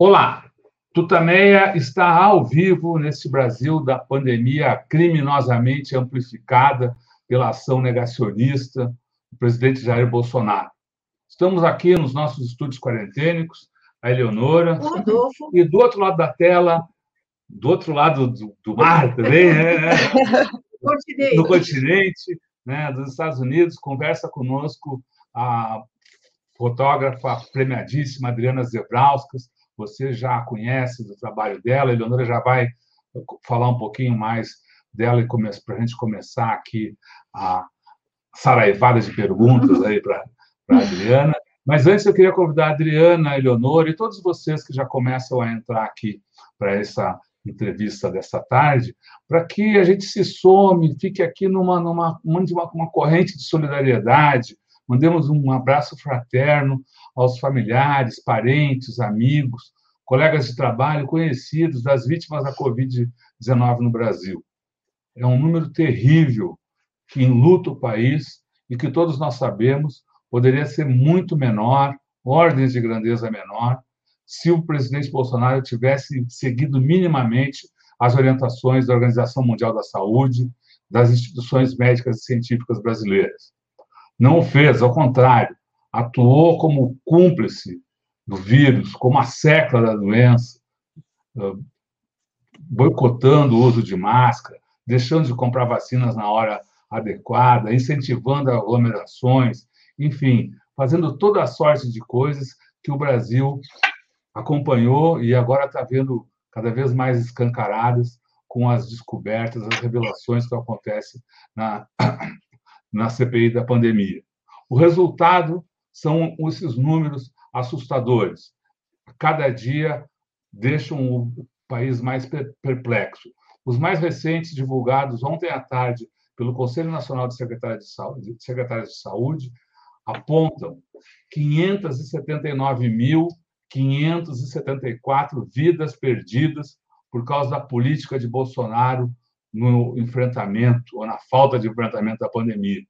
Olá, Tutameia está ao vivo nesse Brasil da pandemia criminosamente amplificada pela ação negacionista do presidente Jair Bolsonaro. Estamos aqui nos nossos estúdios quarentênicos, a Eleonora, Rodolfo. e do outro lado da tela, do outro lado do, do mar também, né? Continente. no continente, né, dos Estados Unidos, conversa conosco a fotógrafa premiadíssima Adriana Zebrauskas, você já conhece do trabalho dela, a Eleonora já vai falar um pouquinho mais dela para a gente começar aqui a saraivada de perguntas aí para a Adriana. Mas antes eu queria convidar a Adriana, a Eleonora e todos vocês que já começam a entrar aqui para essa entrevista dessa tarde, para que a gente se some, fique aqui numa, numa, numa uma corrente de solidariedade, mandemos um abraço fraterno aos familiares, parentes, amigos, colegas de trabalho, conhecidos das vítimas da Covid-19 no Brasil. É um número terrível que enluta o país e que todos nós sabemos poderia ser muito menor, ordens de grandeza menor, se o presidente Bolsonaro tivesse seguido minimamente as orientações da Organização Mundial da Saúde, das instituições médicas e científicas brasileiras. Não o fez, ao contrário, atuou como cúmplice do vírus, como a secla da doença, boicotando o uso de máscara, deixando de comprar vacinas na hora adequada, incentivando aglomerações, enfim, fazendo toda a sorte de coisas que o Brasil acompanhou e agora está vendo cada vez mais escancaradas com as descobertas, as revelações que acontecem na, na CPI da pandemia. O resultado são esses números assustadores. Cada dia deixam o país mais perplexo. Os mais recentes, divulgados ontem à tarde pelo Conselho Nacional de Secretários de Saúde, Secretários de Saúde apontam 579 mil 574 vidas perdidas por causa da política de Bolsonaro no enfrentamento ou na falta de enfrentamento da pandemia.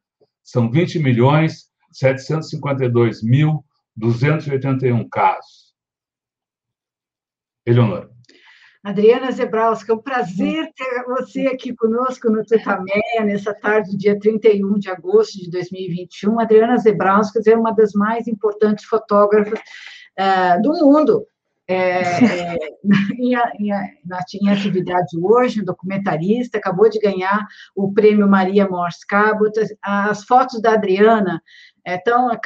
São 20 milhões 752 mil 281 casos. Eleonora. Adriana Zebrowski, é um prazer ter você aqui conosco no Tutameia, nessa tarde, dia 31 de agosto de 2021. Adriana Zebrowski é uma das mais importantes fotógrafas uh, do mundo. É, é, em, em, em, atividade hoje, um documentarista, acabou de ganhar o prêmio Maria Morse Cabot. As fotos da Adriana estão é,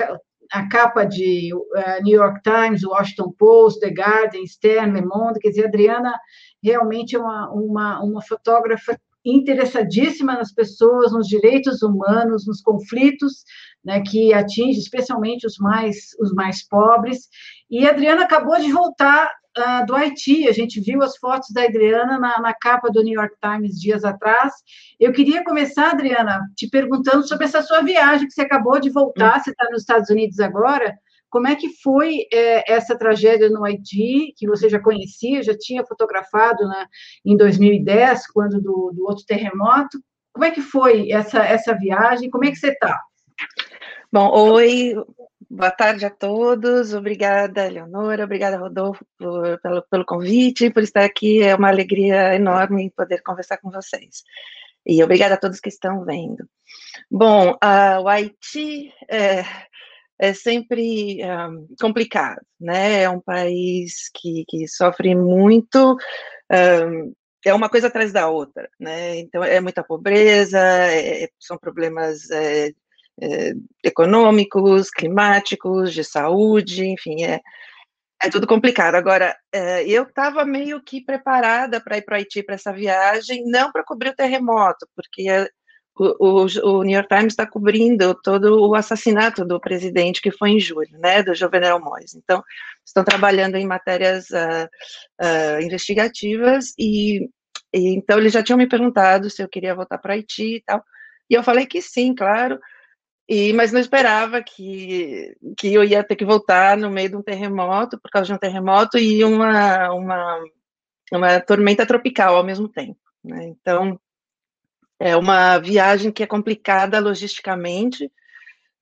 a capa de uh, New York Times, Washington Post, The Guardian, Stern, Le Monde, quer dizer, a Adriana realmente é uma, uma, uma fotógrafa interessadíssima nas pessoas, nos direitos humanos, nos conflitos né, que atinge especialmente os mais, os mais pobres. E a Adriana acabou de voltar uh, do Haiti, a gente viu as fotos da Adriana na, na, capa do New York Times dias atrás. Eu queria começar, Adriana, te perguntando sobre essa sua viagem, que você acabou de voltar, você está nos Estados Unidos agora. Como é que foi é, essa tragédia no Haiti, que você já conhecia, já tinha fotografado em 2010, quando do, do outro terremoto? Como é que foi essa, essa viagem? Como é que você está? Bom, oi, boa tarde a todos. Obrigada, Leonora, obrigada, Rodolfo, por, pelo, pelo convite, por estar aqui. É uma alegria enorme poder conversar com vocês. E obrigada a todos que estão vendo. Bom, o Haiti é, é sempre complicado, né? É um país que, que sofre muito, é uma coisa atrás da outra, né? Então, é muita pobreza, é, são problemas é, é, econômicos, climáticos, de saúde, enfim, é, é tudo complicado. Agora, é, eu estava meio que preparada para ir para o Haiti para essa viagem, não para cobrir o terremoto, porque o, o, o, New York Times está cobrindo todo o assassinato do presidente que foi em julho, né, do Jovenel Moïse. Então, estão trabalhando em matérias uh, uh, investigativas e, e, então eles já tinham me perguntado se eu queria voltar para Haiti e tal. E eu falei que sim, claro. E, mas não esperava que, que eu ia ter que voltar no meio de um terremoto, por causa de um terremoto e uma, uma, uma tormenta tropical ao mesmo tempo. Né? Então, é uma viagem que é complicada logisticamente,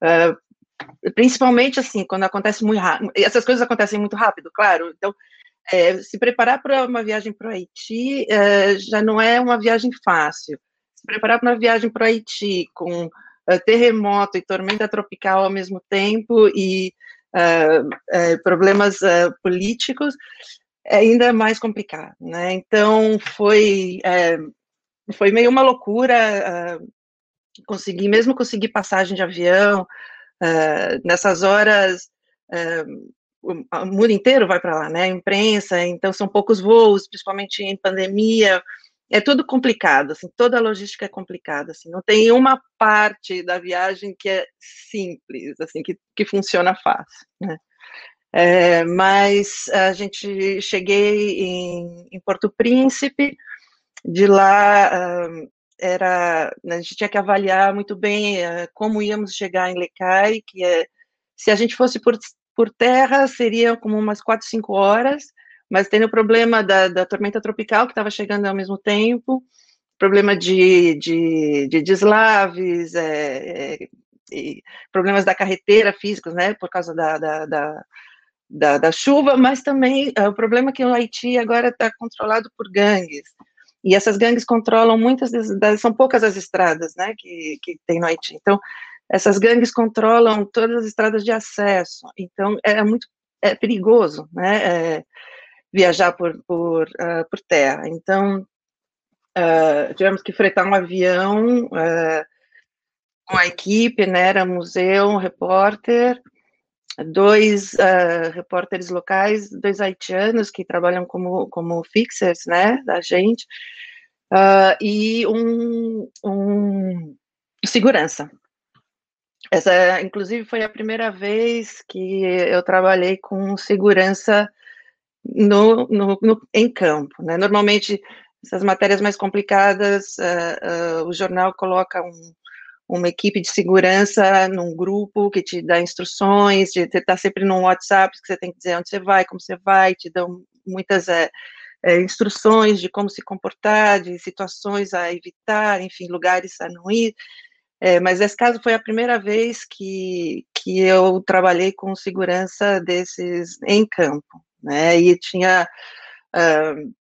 uh, principalmente assim, quando acontece muito rápido. Essas coisas acontecem muito rápido, claro. Então, é, se preparar para uma viagem para o Haiti é, já não é uma viagem fácil. Se preparar para uma viagem para o Haiti com terremoto e tormenta tropical ao mesmo tempo e é, é, problemas políticos é ainda mais complicado, né? Então foi foi meio uma loucura conseguir, mesmo conseguir passagem de avião nessas horas o mundo inteiro vai para lá, né? A imprensa, então são poucos voos, principalmente em pandemia. É tudo complicado, assim, toda a logística é complicada, assim, não tem uma parte da viagem que é simples, assim, que, que funciona fácil, né? É, mas a gente cheguei em, em Porto Príncipe, de lá uh, era a gente tinha que avaliar muito bem uh, como íamos chegar em Lecai, que é se a gente fosse por por terra seria como umas quatro, cinco horas, mas tem o problema da, da tormenta tropical que estava chegando ao mesmo tempo, problema de, de, de deslaves, é, é, problemas da carreteira físicos, né, por causa da, da, da da, chuva, mas também é, o problema é que o Haiti agora está controlado por gangues. E essas gangues controlam muitas das, são poucas as estradas, né, que, que tem no Haiti. Então, essas gangues controlam todas as estradas de acesso, então é muito é perigoso, né, é, viajar por, por, uh, por terra. Então, uh, tivemos que fretar um avião uh, com a equipe, né, era museu, repórter, dois repórteres locais, dois haitianos que trabalham como, como fixers, né, da gente, e um, um segurança, essa, inclusive, foi a primeira vez que eu trabalhei com segurança no, no, no em campo. Né? Normalmente, essas matérias mais complicadas, uh, uh, o jornal coloca um, uma equipe de segurança num grupo que te dá instruções, você está sempre num WhatsApp que você tem que dizer onde você vai, como você vai, te dão muitas é, é, instruções de como se comportar, de situações a evitar, enfim, lugares a não ir. É, mas esse caso foi a primeira vez que, que eu trabalhei com segurança desses em campo, né? E tinha uh,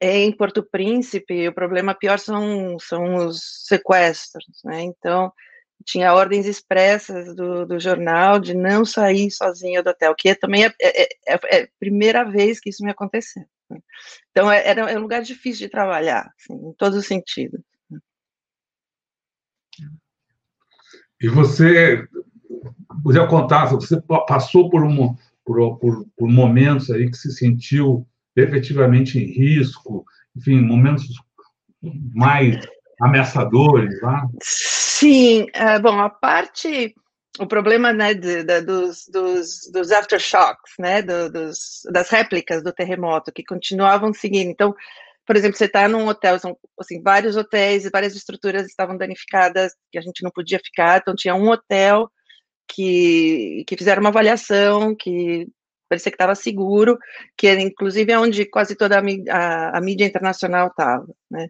em Porto Príncipe o problema pior são são os sequestros, né? Então tinha ordens expressas do, do jornal de não sair sozinha do hotel, que é, também é, é, é, é a primeira vez que isso me aconteceu. Né? Então é, era, era um lugar difícil de trabalhar, assim, em todos os sentidos. E você, podia contar, você passou por, um, por, por, por momentos aí que se sentiu efetivamente em risco, enfim, momentos mais ameaçadores, lá? Sim, é, bom, a parte, o problema, né, de, de, dos, dos, dos aftershocks, né, do, dos, das réplicas do terremoto, que continuavam seguindo, então, por exemplo, você está num hotel, são assim, vários hotéis e várias estruturas estavam danificadas, que a gente não podia ficar, então tinha um hotel que, que fizeram uma avaliação, que parecia que estava seguro, que era, inclusive é onde quase toda a, a, a mídia internacional estava, né?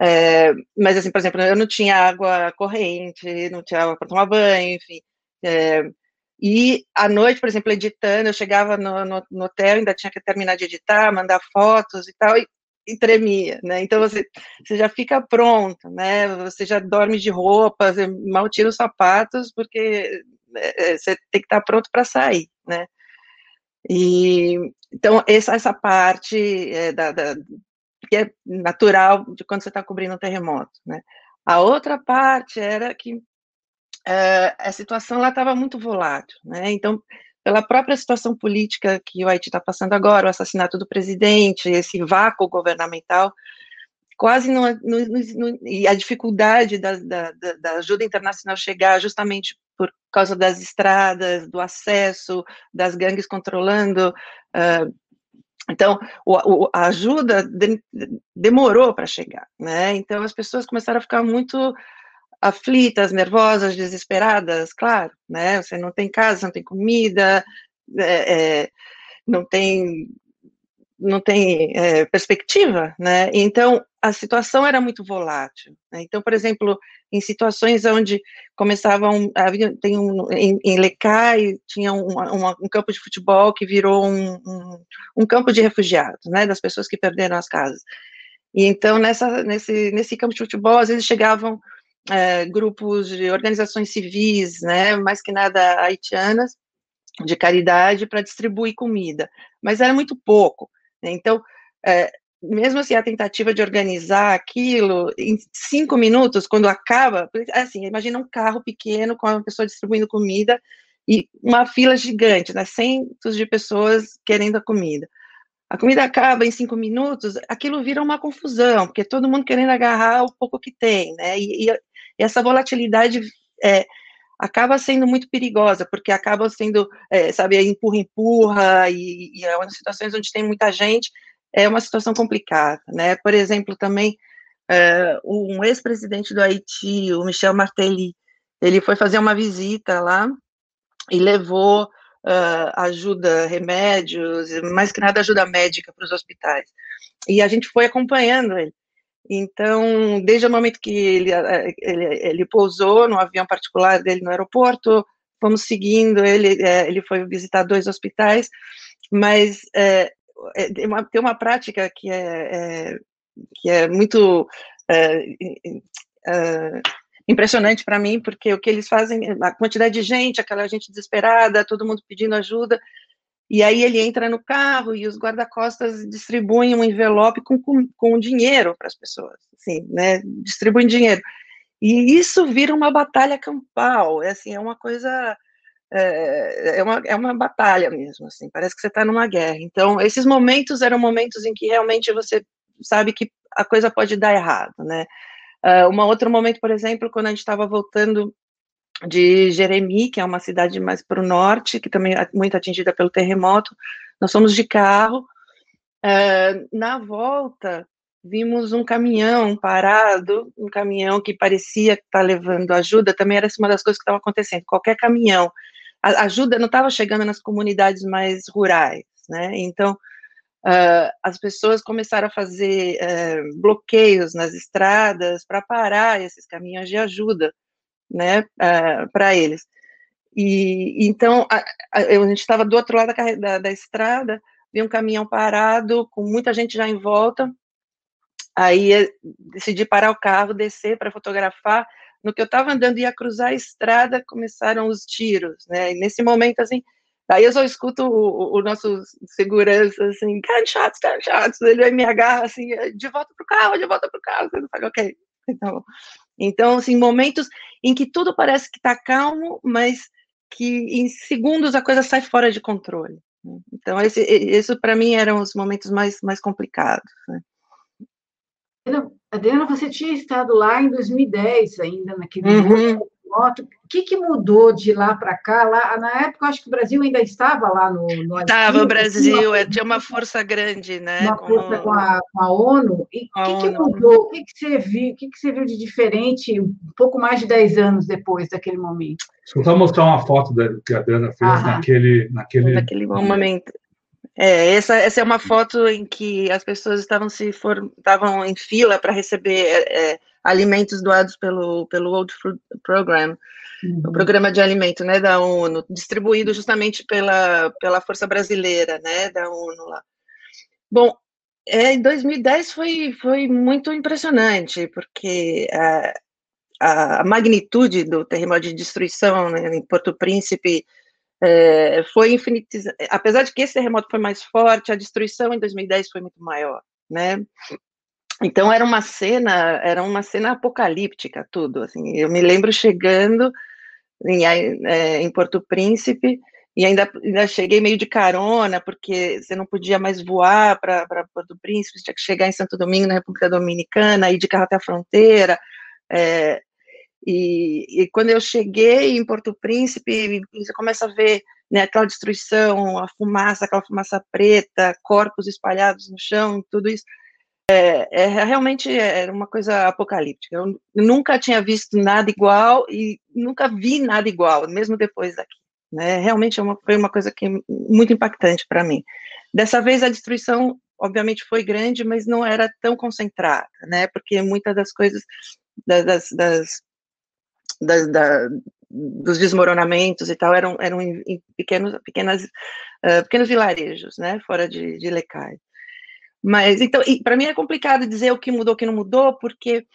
É, mas, assim, por exemplo, eu não tinha água corrente, não tinha água para tomar banho, enfim. É, e à noite, por exemplo, editando, eu chegava no, no, no, hotel, ainda tinha que terminar de editar, mandar fotos e tal, e e tremia, né? Então você, você já fica pronto, né? Você já dorme de roupa, você mal tira os sapatos, porque você tem que estar pronto para sair, né? E então essa, essa parte é, da, da, que é natural de quando você está cobrindo um terremoto, né? A outra parte era que é, a situação lá estava muito volátil, né? Então pela própria situação política que o Haiti está passando agora, o assassinato do presidente, esse vácuo governamental, quase não, não, não e a dificuldade da, da, da, ajuda internacional chegar justamente por causa das estradas, do acesso, das gangues controlando. Uh, então, o, o, a ajuda de, demorou para chegar, né? Então, as pessoas começaram a ficar muito aflitas, nervosas, desesperadas, claro, né? Você não tem casa, não tem comida, é, é, não tem não tem é, perspectiva, né? Então a situação era muito volátil. Né? Então, por exemplo, em situações onde começavam havia tem um em, em Lecai tinha um, um, campo de futebol que virou um, um, campo de refugiados, né? Das pessoas que perderam as casas. E então nessa nesse nesse campo de futebol às vezes chegavam é, grupos de organizações civis, né? Mais que nada haitianas de caridade para distribuir comida, mas era muito pouco. Né? Então, é, mesmo assim, a tentativa de organizar aquilo em cinco minutos, quando acaba, assim, imagina um carro pequeno com uma pessoa distribuindo comida e uma fila gigante, né, centos de pessoas querendo a comida. A comida acaba em cinco minutos, aquilo vira uma confusão, porque todo mundo querendo agarrar o pouco que tem, né, e, e essa volatilidade é, acaba sendo muito perigosa, porque acaba sendo, é, sabe, empurra, empurra, e, e é uma das situações onde tem muita gente, é uma situação complicada, né? Por exemplo, também, é, um ex-presidente do Haiti, o Michel Martelly, ele foi fazer uma visita lá e levou uh, ajuda, remédios, mais que nada ajuda médica para os hospitais. E a gente foi acompanhando ele. Então, desde o momento que ele, eh, ele, ele pousou no avião particular dele no aeroporto, fomos seguindo ele, eh, ele foi visitar dois hospitais, mas é, tem, uma, uma prática que é, é que é muito é, impressionante para mim, porque o que eles fazem, a quantidade de gente, aquela gente desesperada, todo mundo pedindo ajuda, e aí ele entra no carro e os guarda-costas distribuem um envelope com, com, com dinheiro para as pessoas, assim, né? Distribuem dinheiro. E isso vira uma batalha campal, é assim, é uma coisa é, é, uma, é uma batalha mesmo, assim, parece que você está numa guerra. Então, esses momentos eram momentos em que realmente você sabe que a coisa pode dar errado, né? Uh, um outro momento, por exemplo, quando a gente estava voltando de Jeremi, que é uma cidade mais para o norte, que também é muito atingida pelo terremoto. Nós fomos de carro. Uh, na volta, vimos um caminhão parado, um caminhão que parecia estar tá levando ajuda, também era uma das coisas que estava acontecendo. Qualquer caminhão, a ajuda não estava chegando nas comunidades mais rurais, né? Então, uh, as pessoas começaram a fazer uh, bloqueios nas estradas para parar esses caminhões de ajuda né, uh, é, para eles. E então a, a, a gente estava do outro lado da, da, da estrada, vi um caminhão parado, com muita gente já em volta. Aí eh, decidi parar o carro, descer para fotografar. No que eu estava andando ia cruzar a estrada, começaram os tiros, né? E nesse momento assim, Daí eu só escuto o, o, nosso segurança, assim, gunshots, gunshots, ele me agarra, assim, de volta pro carro, de volta pro carro, eu falo, ok, então, então, assim, momentos em que tudo parece que está calmo, mas que em segundos a coisa sai fora de controle. Né? Então, esse, isso para mim eram os momentos mais, mais complicados. Né? Adriana, você tinha estado lá em 2010 ainda, naquele uhum moto. O que, que mudou de lá para cá? Lá, na época, acho que o Brasil ainda estava lá no. no estava o Brasil, tinha, é, tinha uma força grande, né? Uma com... força com a, com a ONU. E o que, que mudou? O que, que você viu? O que, que você viu de diferente um pouco mais de 10 anos depois daquele momento? Deixa eu só mostrar uma foto da, que a Adriana fez Aham. naquele, naquele. Naquele momento. É, essa, essa é uma foto em que as pessoas estavam se estavam em fila para receber é, é, alimentos doados pelo pelo World Food Program, uhum. o programa de alimento, né, da ONU, distribuído justamente pela pela força brasileira, né, da ONU lá. Bom, é, em 2010 foi foi muito impressionante porque a, a magnitude do terremoto de destruição né, em Porto Príncipe é, foi infinitizado. Apesar de que esse terremoto foi mais forte, a destruição em 2010 foi muito maior, né? Então era uma cena, era uma cena apocalíptica, tudo. Assim, eu me lembro chegando em, é, em Porto Príncipe e ainda, ainda cheguei meio de carona, porque você não podia mais voar para Porto Príncipe, tinha que chegar em Santo Domingo, na República Dominicana, ir de carro até a fronteira. É, e, e, quando eu cheguei em Porto Príncipe, você começa a ver né, aquela destruição, a fumaça, aquela fumaça preta, corpos espalhados no chão, tudo isso. É, é realmente era uma coisa apocalíptica. Eu nunca tinha visto nada igual e nunca vi nada igual, mesmo depois daqui. Né? Realmente é uma, foi uma coisa que muito impactante para mim. Dessa vez a destruição obviamente foi grande, mas não era tão concentrada, né? Porque muitas das coisas das, das, das da, dos desmoronamentos e tal eram, eram em, pequenos, pequenas, uh, pequenos vilarejos, né? Fora de, de Lecai. Mas então, para mim é complicado dizer o que mudou, o que não mudou, porque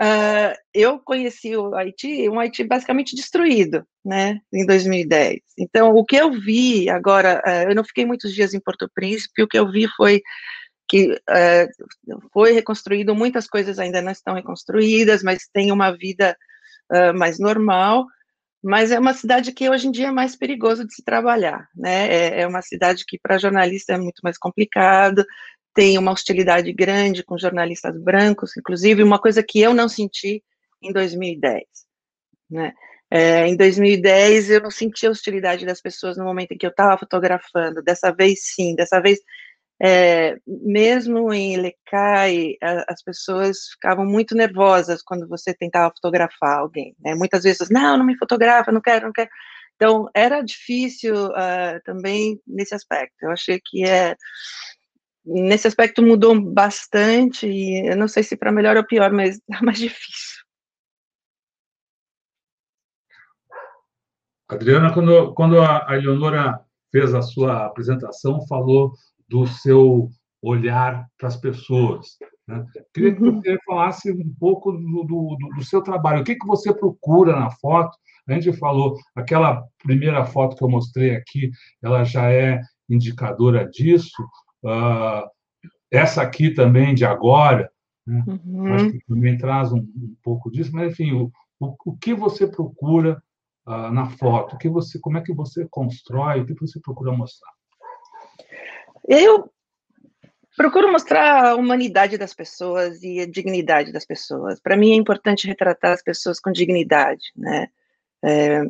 Uh, eu conheci o Haiti, um Haiti basicamente destruído, né, em 2010. Então, o que eu vi agora, uh, eu não fiquei muitos dias em Porto Príncipe, o que eu vi foi que uh, foi reconstruído, muitas coisas ainda não estão reconstruídas, mas tem uma vida mais normal, mas é uma cidade que hoje em dia é mais perigoso de se trabalhar, né, é, é uma cidade que para jornalista é muito mais complicado, tem uma hostilidade grande com jornalistas brancos, inclusive, uma coisa que eu não senti em 2010. Né? É, em 2010, eu não senti a hostilidade das pessoas no momento em que eu estava fotografando. Dessa vez, sim. Dessa vez, é, mesmo em Lecai, as pessoas ficavam muito nervosas quando você tentava fotografar alguém. Né? Muitas vezes, não, não me fotografa, não quero, não quero. Então, era difícil uh, também nesse aspecto. Eu achei que é nesse aspecto mudou bastante, e eu não sei se para melhor ou pior, mas é mais difícil. Adriana, quando, quando a Eleonora fez a sua apresentação, falou do seu olhar para as pessoas. Né? Queria que uhum. você falasse um pouco do, do, do, seu trabalho. O que, que você procura na foto? A gente falou, aquela primeira foto que eu mostrei aqui, ela já é indicadora disso, Uh, essa aqui também de agora, né? uhum. acho que também traz um, um, pouco disso, mas enfim, o, o, o que você procura uh, na foto? O que você, como é que você constrói? O que você procura mostrar? Eu procuro mostrar a humanidade das pessoas e a dignidade das pessoas. Para mim é importante retratar as pessoas com dignidade, né? É,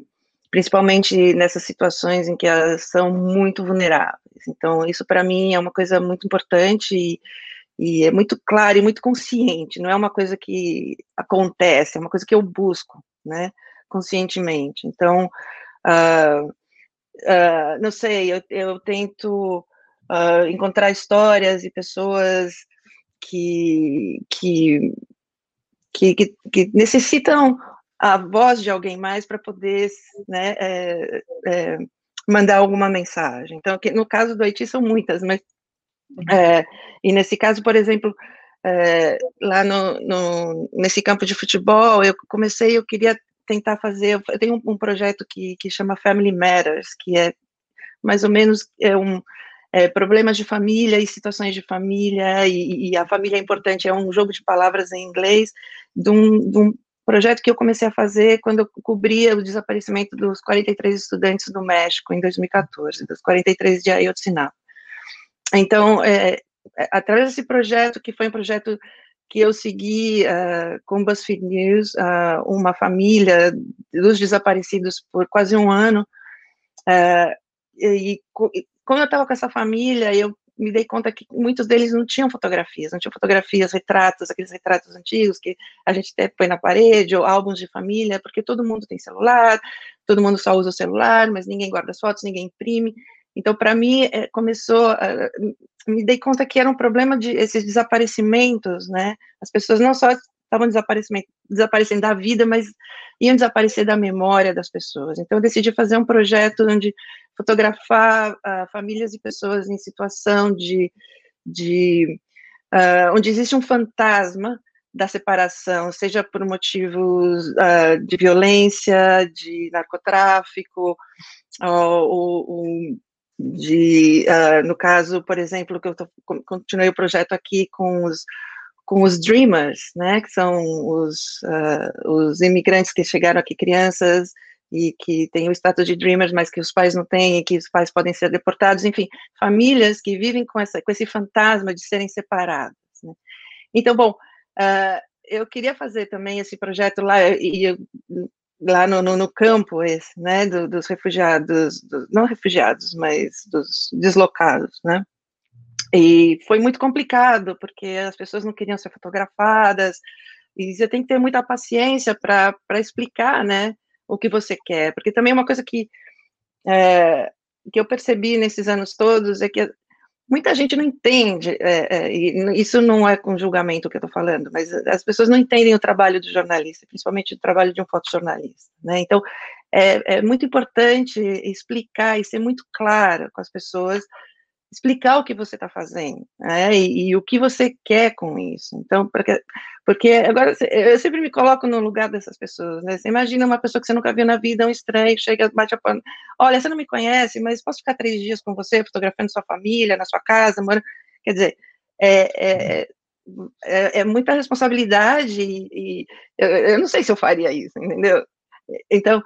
principalmente nessas situações em que elas são muito vulneráveis. Então, isso para mim é uma coisa muito importante e, e, é muito claro e muito consciente, não é uma coisa que acontece, é uma coisa que eu busco, né, conscientemente. Então, uh, uh, não sei, eu, eu tento uh, encontrar histórias e pessoas que, que, que, que necessitam a voz de alguém mais para poder né, é, é, mandar alguma mensagem. Então, no caso do Haiti são muitas, mas é, e nesse caso, por exemplo, é, lá no, no, nesse campo de futebol, eu comecei, eu queria tentar fazer, eu tenho um, um, projeto que, que chama Family Matters, que é mais ou menos é um é, problemas de família e situações de família, e, e, a família é importante, é um jogo de palavras em inglês, de um, de um projeto que eu comecei a fazer quando eu cobria o desaparecimento dos 43 estudantes do México em 2014, dos 43 de Ayotzinapa. Então, é, é, através desse projeto, que foi um projeto que eu segui uh, com BuzzFeed News, uh, uma família dos desaparecidos por quase um ano, uh, e, e quando eu estava com essa família, eu me dei conta que muitos deles não tinham fotografias, não tinham fotografias, retratos, aqueles retratos antigos que a gente até põe na parede, ou álbuns de família, porque todo mundo tem celular, todo mundo só usa o celular, mas ninguém guarda as fotos, ninguém imprime. Então, para mim, é, começou, me dei conta que era um problema de esses desaparecimentos, né? As pessoas não só estavam desaparecendo da vida, mas iam desaparecer da memória das pessoas. Então, eu decidi fazer um projeto onde fotografar uh, famílias e pessoas em situação de, de uh, onde existe um fantasma da separação, seja por motivos uh, de violência, de narcotráfico, ou, ou de, no caso, por exemplo, que eu tô, continuei o projeto aqui com os com os dreamers, né, que são os, os imigrantes que chegaram aqui crianças e que têm o status de dreamers, mas que os pais não têm, e que os pais podem ser deportados, enfim, famílias que vivem com, essa, com esse fantasma de serem separadas. Né? Então, bom, uh, eu queria fazer também esse projeto lá, e lá no, no, no, campo esse, né, do, dos refugiados, do, não refugiados, mas dos deslocados, né, e foi muito complicado, porque as pessoas não queriam ser fotografadas, e você tem que ter muita paciência para explicar, né, o que você quer, porque também uma coisa que, é, que eu percebi nesses anos todos é que muita gente não entende, é, é, isso não é com julgamento que eu estou falando, mas as pessoas não entendem o trabalho do jornalista, principalmente o trabalho de um fotojornalista, né? Então, é, é muito importante explicar e ser muito claro com as pessoas explicar o que você está fazendo, né, e, e, o que você quer com isso. Então, porque, porque agora eu sempre me coloco no lugar dessas pessoas, né? Você imagina uma pessoa que você nunca viu na vida, um estranho, chega, bate a porta, olha, você não me conhece, mas posso ficar três dias com você, fotografando sua família, na sua casa, mano? Quer dizer, é, é, é, é muita responsabilidade e, e eu, eu não sei se eu faria isso, entendeu? Então,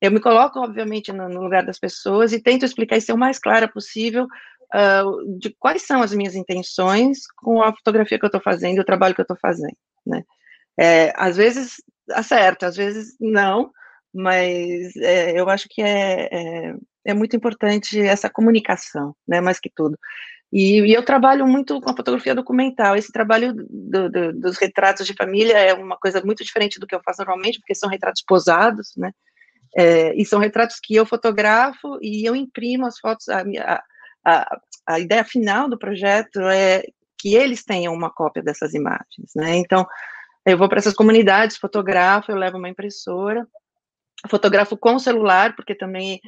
eu me coloco, obviamente, no, lugar das pessoas e tento explicar e ser o mais clara possível, uh, de quais são as minhas intenções com a fotografia que eu estou fazendo, o trabalho que eu estou fazendo, né? É, às vezes acerta, às vezes não, mas é, eu acho que é, é, é, muito importante essa comunicação, né, mais que tudo. E, e, eu trabalho muito com a fotografia documental. Esse trabalho do, do, dos retratos de família é uma coisa muito diferente do que eu faço normalmente, porque são retratos posados, né? É, e são retratos que eu fotografo e eu imprimo as fotos. A, a, a, a ideia final do projeto é que eles tenham uma cópia dessas imagens, né? Então, eu vou para essas comunidades, fotografo, eu levo uma impressora, fotografo com celular, porque também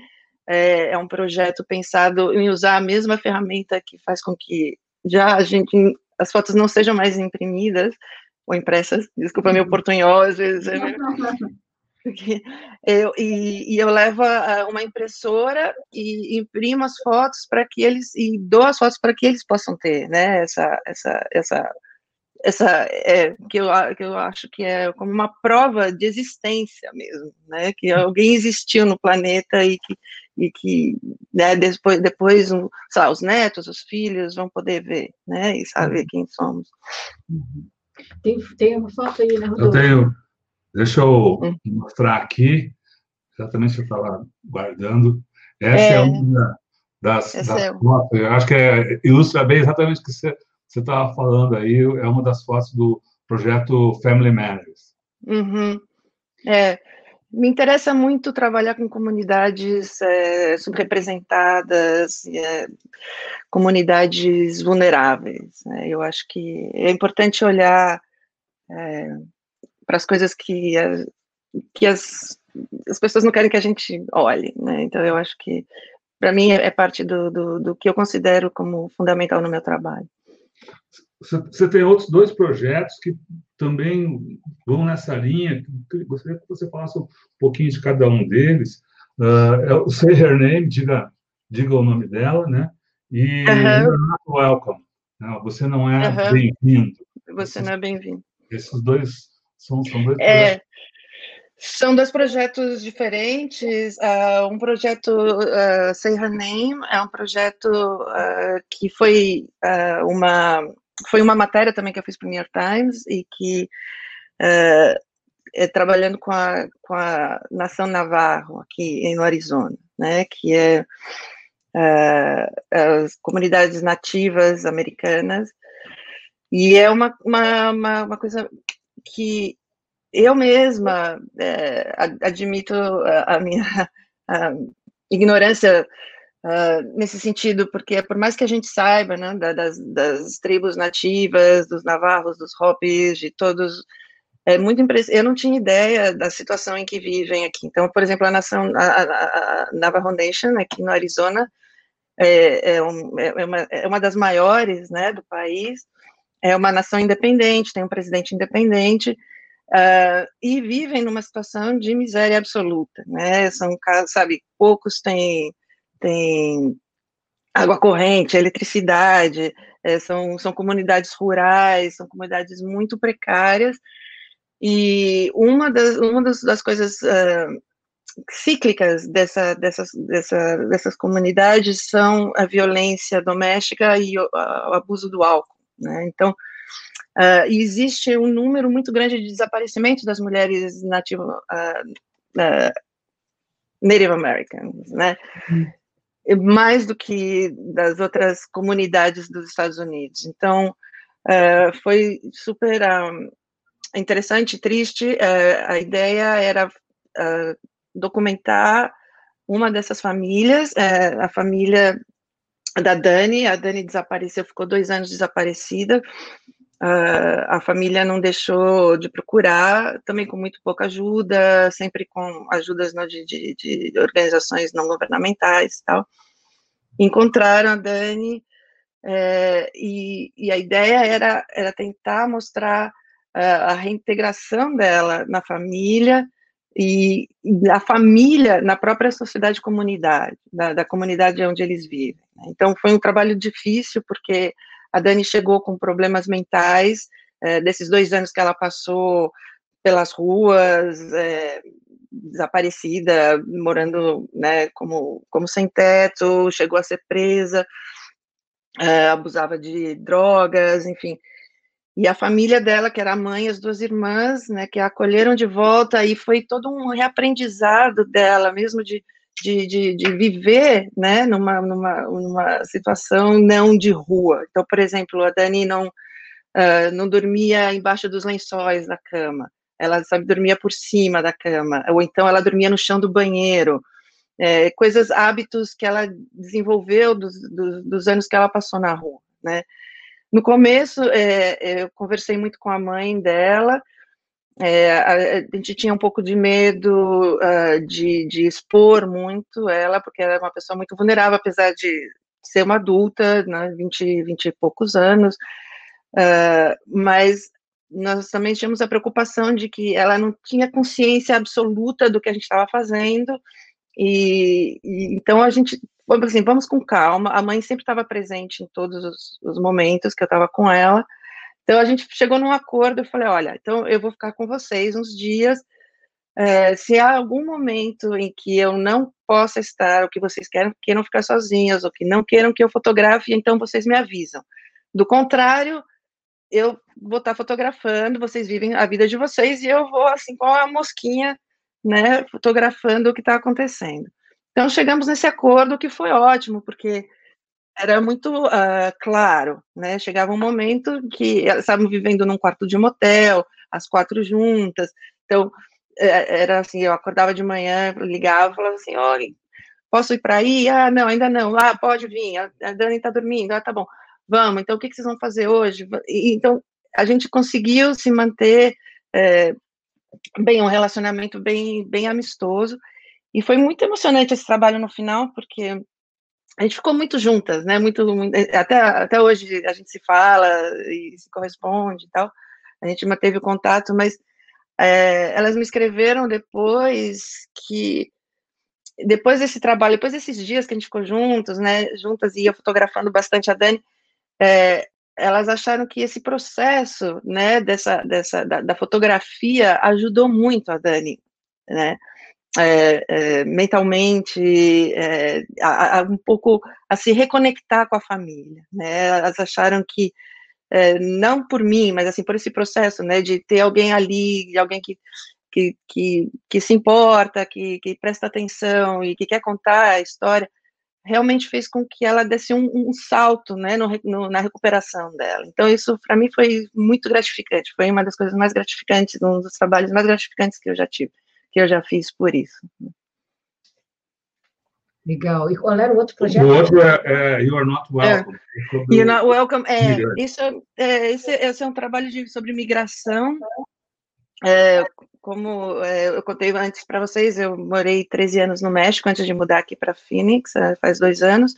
é, é, um projeto pensado em usar a mesma ferramenta que faz com que já a gente as fotos não sejam mais imprimidas ou impressas, desculpa meu uhum. portunhol, às vezes é eu, e, e, eu levo uma impressora e imprimo as fotos para que eles e dou as fotos para que eles possam ter, né? Essa, essa, essa, essa é, que, eu, que eu acho que é como uma prova de existência mesmo, né? Que alguém existiu no planeta e que e que né, depois, depois um, lá, os netos, os filhos vão poder ver, né? E saber uhum. quem somos. Tem, tem uma foto aí, né, Rodolfo? Eu tenho. Deixa eu hum. mostrar aqui, exatamente que eu estava guardando. Essa é, é uma das, das é. fotos, eu acho que é, ilustra bem exatamente o que você estava falando aí, é uma das fotos do projeto Family Matters. Uhum. É, me interessa muito trabalhar com comunidades é, subrepresentadas, é, comunidades vulneráveis. Né? Eu acho que é importante olhar é, para as coisas que, as, que as, as pessoas não querem que a gente olhe, né? Então, eu acho que, para mim, é, é parte do, do, do, que eu considero como fundamental no meu trabalho. Você tem outros dois projetos que também vão nessa linha. Gostaria que você falasse um pouquinho de cada um deles. Uh, é o Say Her Name, diga, diga o nome dela, né? E uhum. Welcome. Né? Você não é uhum. bem-vindo. Você não é bem-vindo. Esses dois são, são dois é, São dois projetos diferentes. Uh, um projeto uh, Say Her Name é um projeto uh, que foi uma foi uma matéria também que eu fiz para o New York Times e que é, trabalhando com a, com a nação Navarro aqui no Arizona, né, que é as comunidades nativas americanas e é uma, uma, uma, uma coisa que eu mesma é, admito a, minha a ignorância uh, nesse sentido, porque por mais que a gente saiba né, das, das tribos nativas, dos navarros, dos hopis, de todos, é muito impressionante. Eu não tinha ideia da situação em que vivem aqui. Então, por exemplo, a nação, a, a, a Navajo Nation, aqui no Arizona, é, é, um, é, uma, é uma das maiores né, do país, é uma nação independente, tem um presidente independente, uh, e vivem numa situação de miséria absoluta, né? São casos, sabe, poucos têm, têm água corrente, eletricidade, é, são, são comunidades rurais, são comunidades muito precárias, e uma das, uma das, das coisas uh, cíclicas dessa, dessas, dessa, dessas comunidades são a violência doméstica e o, o abuso do álcool. Né? Então, uh, existe um número muito grande de desaparecimentos das mulheres nativas, uh, uh, Native Americans, né? Uhum. Mais do que das outras comunidades dos Estados Unidos. Então, foi super interessante, triste. a ideia era documentar uma dessas famílias, a família da Dani. A Dani desapareceu, ficou dois anos desaparecida. Uh, a família não deixou de procurar, também com muito pouca ajuda, sempre com ajudas no, de, de, de, organizações não governamentais e tal. Encontraram a Dani é, e, e, a ideia era, era tentar mostrar uh, a reintegração dela na família e, e a família na própria sociedade comunidade, da, da comunidade onde eles vivem. Né. Então foi um trabalho difícil porque a Dani chegou com problemas mentais, é, desses dois anos que ela passou pelas ruas, é, desaparecida, morando né, como, como sem teto, chegou a ser presa, é, abusava de drogas, enfim. E a família dela, que era a mãe, as duas irmãs, né, que a acolheram de volta, e foi todo um reaprendizado dela, mesmo de de, de, de, viver né, numa, numa, numa situação não de rua. Então, por exemplo, a Dani não, uh, não dormia embaixo dos lençóis da cama, ela sabe, dormia por cima da cama, ou então ela dormia no chão do banheiro. É, coisas, hábitos que ela desenvolveu dos, dos, dos, anos que ela passou na rua, né? No começo, é, eu conversei muito com a mãe dela, é, a, gente tinha um pouco de medo uh, de, de, expor muito ela, porque ela é uma pessoa muito vulnerável, apesar de ser uma adulta, né, 20, 20 e poucos anos, uh, mas nós também tínhamos a preocupação de que ela não tinha consciência absoluta do que a gente estava fazendo, e, e, então a gente, assim, vamos com calma, a mãe sempre estava presente em todos os, os momentos que eu estava com ela, então a gente chegou num acordo, eu falei, olha, então eu vou ficar com vocês uns dias, é, se há algum momento em que eu não possa estar, ou que vocês queiram, queiram ficar sozinhas, ou que não queiram que eu fotografe, então vocês me avisam. Do contrário, eu vou estar fotografando, vocês vivem a vida de vocês, e eu vou, assim, com a mosquinha, né, fotografando o que está acontecendo. Então, chegamos nesse acordo que foi ótimo, porque era muito uh, claro, né? Chegava um momento que elas estavam vivendo num quarto de motel, as quatro juntas. Então, é, era assim, eu acordava de manhã, ligava, falava assim, olha, posso ir para aí? Ah, não, ainda não. Ah, pode vir. A, Dani está dormindo. Ah, tá bom. Vamos. Então, o que, que vocês vão fazer hoje? Então, a gente conseguiu se manter é, bem, um relacionamento bem, bem amistoso. E foi muito emocionante esse trabalho no final, porque a gente ficou muito juntas, né? Muito, muito, até, até hoje a gente se fala e se corresponde e tal. A gente manteve o contato, mas é, elas me escreveram depois que depois desse trabalho, depois desses dias que a gente ficou juntos, né? Juntas e eu fotografando bastante a Dani, é, elas acharam que esse processo, né? Dessa, dessa da, da fotografia ajudou muito a Dani, né? É, é, mentalmente, é, a, a, um pouco a se reconectar com a família, né? Elas acharam que é, não por mim, mas assim por esse processo, né, de ter alguém ali, de alguém que que, que, que se importa, que, que presta atenção e que quer contar a história, realmente fez com que ela desse um, um salto, né, no, no, na recuperação dela. Então isso para mim foi muito gratificante, foi uma das coisas mais gratificantes, um dos trabalhos mais gratificantes que eu já tive que eu já fiz por isso. Legal. E qual era o outro projeto? O outro é, é You Are Not Welcome. É. You're Not Welcome. É, isso, é, esse, esse, é um trabalho de, sobre migração. É, como é, eu contei antes para vocês, eu morei 13 anos no México antes de mudar aqui para Phoenix, é, faz dois anos.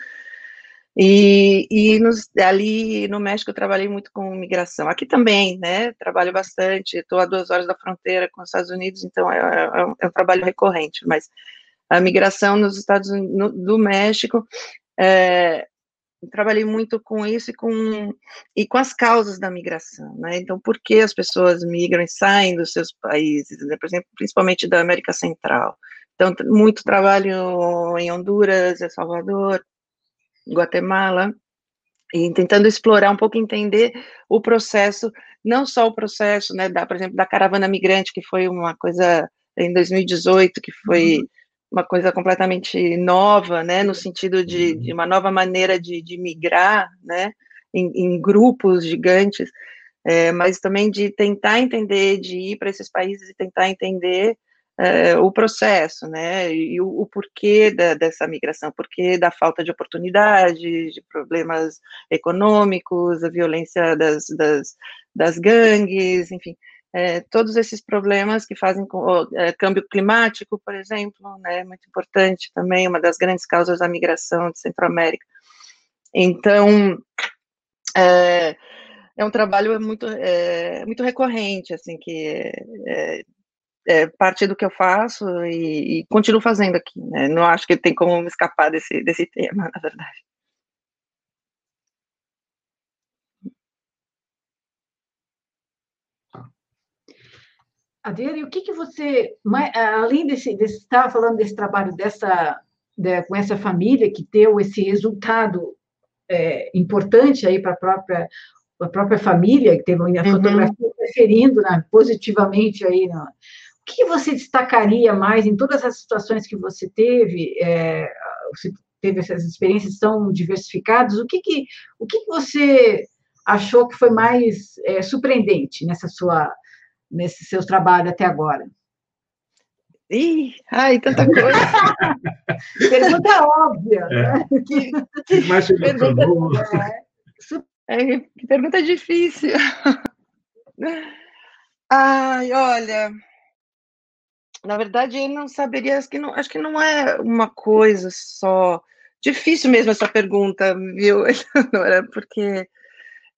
E, e nos, ali no México eu trabalhei muito com migração. Aqui também, né? Trabalho bastante. Estou a duas horas da fronteira com os Estados Unidos, então é, é, é um trabalho recorrente. Mas a migração nos Estados Unidos, do México, é, trabalhei muito com isso e com, e com as causas da migração, né? Então, por que as pessoas migram e saem dos seus países, né? por exemplo, principalmente da América Central? Então, muito trabalho em Honduras, El Salvador, Guatemala, e tentando explorar um pouco, entender o processo, não só o processo, né, da, por exemplo, da caravana migrante, que foi uma coisa em 2018, que foi uhum. uma coisa completamente nova, né, no sentido de, uhum. de uma nova maneira de, de migrar, né, em, em grupos gigantes, é, mas também de tentar entender, de ir para esses países e tentar entender é, o processo, né, e o, o porquê da, dessa migração, porquê da falta de oportunidade, de problemas econômicos, a violência das, das, das gangues, enfim, é, todos esses problemas que fazem com é, câmbio climático, por exemplo, né, muito importante também, uma das grandes causas da migração de Centro-América. Então, é, é um trabalho muito, é, muito recorrente, assim, que é, é, parte do que eu faço e, e, continuo fazendo aqui. Né? Não acho que tem como me escapar desse, desse tema, na verdade. Adriana, e o que, que você, além desse, desse estava falando desse trabalho dessa, de, com essa família que deu esse resultado é, importante aí para a própria a própria família que teve a uhum. fotografia uhum. interferindo né, positivamente aí na, que você destacaria mais em todas as situações que você teve? É, você teve essas experiências tão diversificadas. O que, que, o que, que você achou que foi mais é, surpreendente nessa sua, nesse seu trabalho até agora? Ih, ai, tanta coisa. pergunta óbvia. É. Né? Que, mais pergunta, é, que pergunta difícil. Ai, olha, na verdade, eu não saberia, acho que não, acho que não é uma coisa só. Difícil mesmo essa pergunta, viu, Porque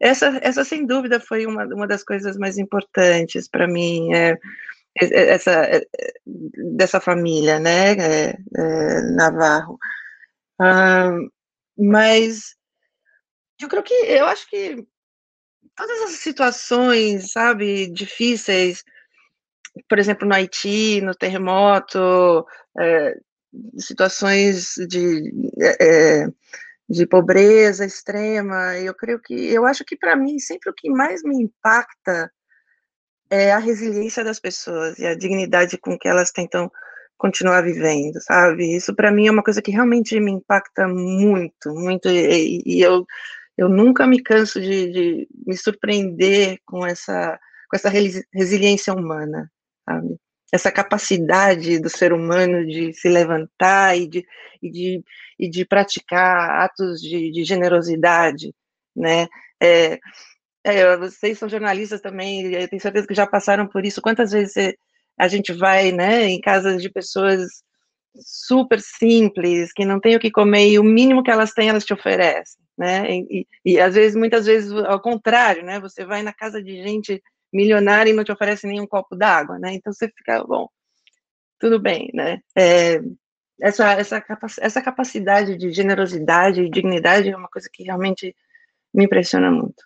essa, essa sem dúvida foi uma, uma das coisas mais importantes para mim, é, é, essa, é, dessa família, né, é, é, Navarro. Ah, mas eu creio que, eu acho que todas as situações, sabe, difíceis, por exemplo, no Haiti, no terremoto, é, situações de, é, de pobreza extrema. Eu creio que, eu acho que para mim sempre o que mais me impacta é a resiliência das pessoas e a dignidade com que elas tentam continuar vivendo, sabe? Isso para mim é uma coisa que realmente me impacta muito, muito e, e eu eu nunca me canso de, de me surpreender com essa com essa resiliência humana, sabe? Essa capacidade do ser humano de se levantar e de, e de, e de praticar atos de, de generosidade, né? É, é, vocês são jornalistas também, eu tenho certeza que já passaram por isso. Quantas vezes a gente vai, né, em casas de pessoas super simples, que não têm o que comer e o mínimo que elas têm elas te oferecem, né? E, e, e às vezes, muitas vezes, ao contrário, né? Você vai na casa de gente milionária e não te oferece nenhum copo d'água, né? Então você fica, bom, tudo bem, né? É, essa, essa, essa capacidade de generosidade e dignidade é uma coisa que realmente me impressiona muito.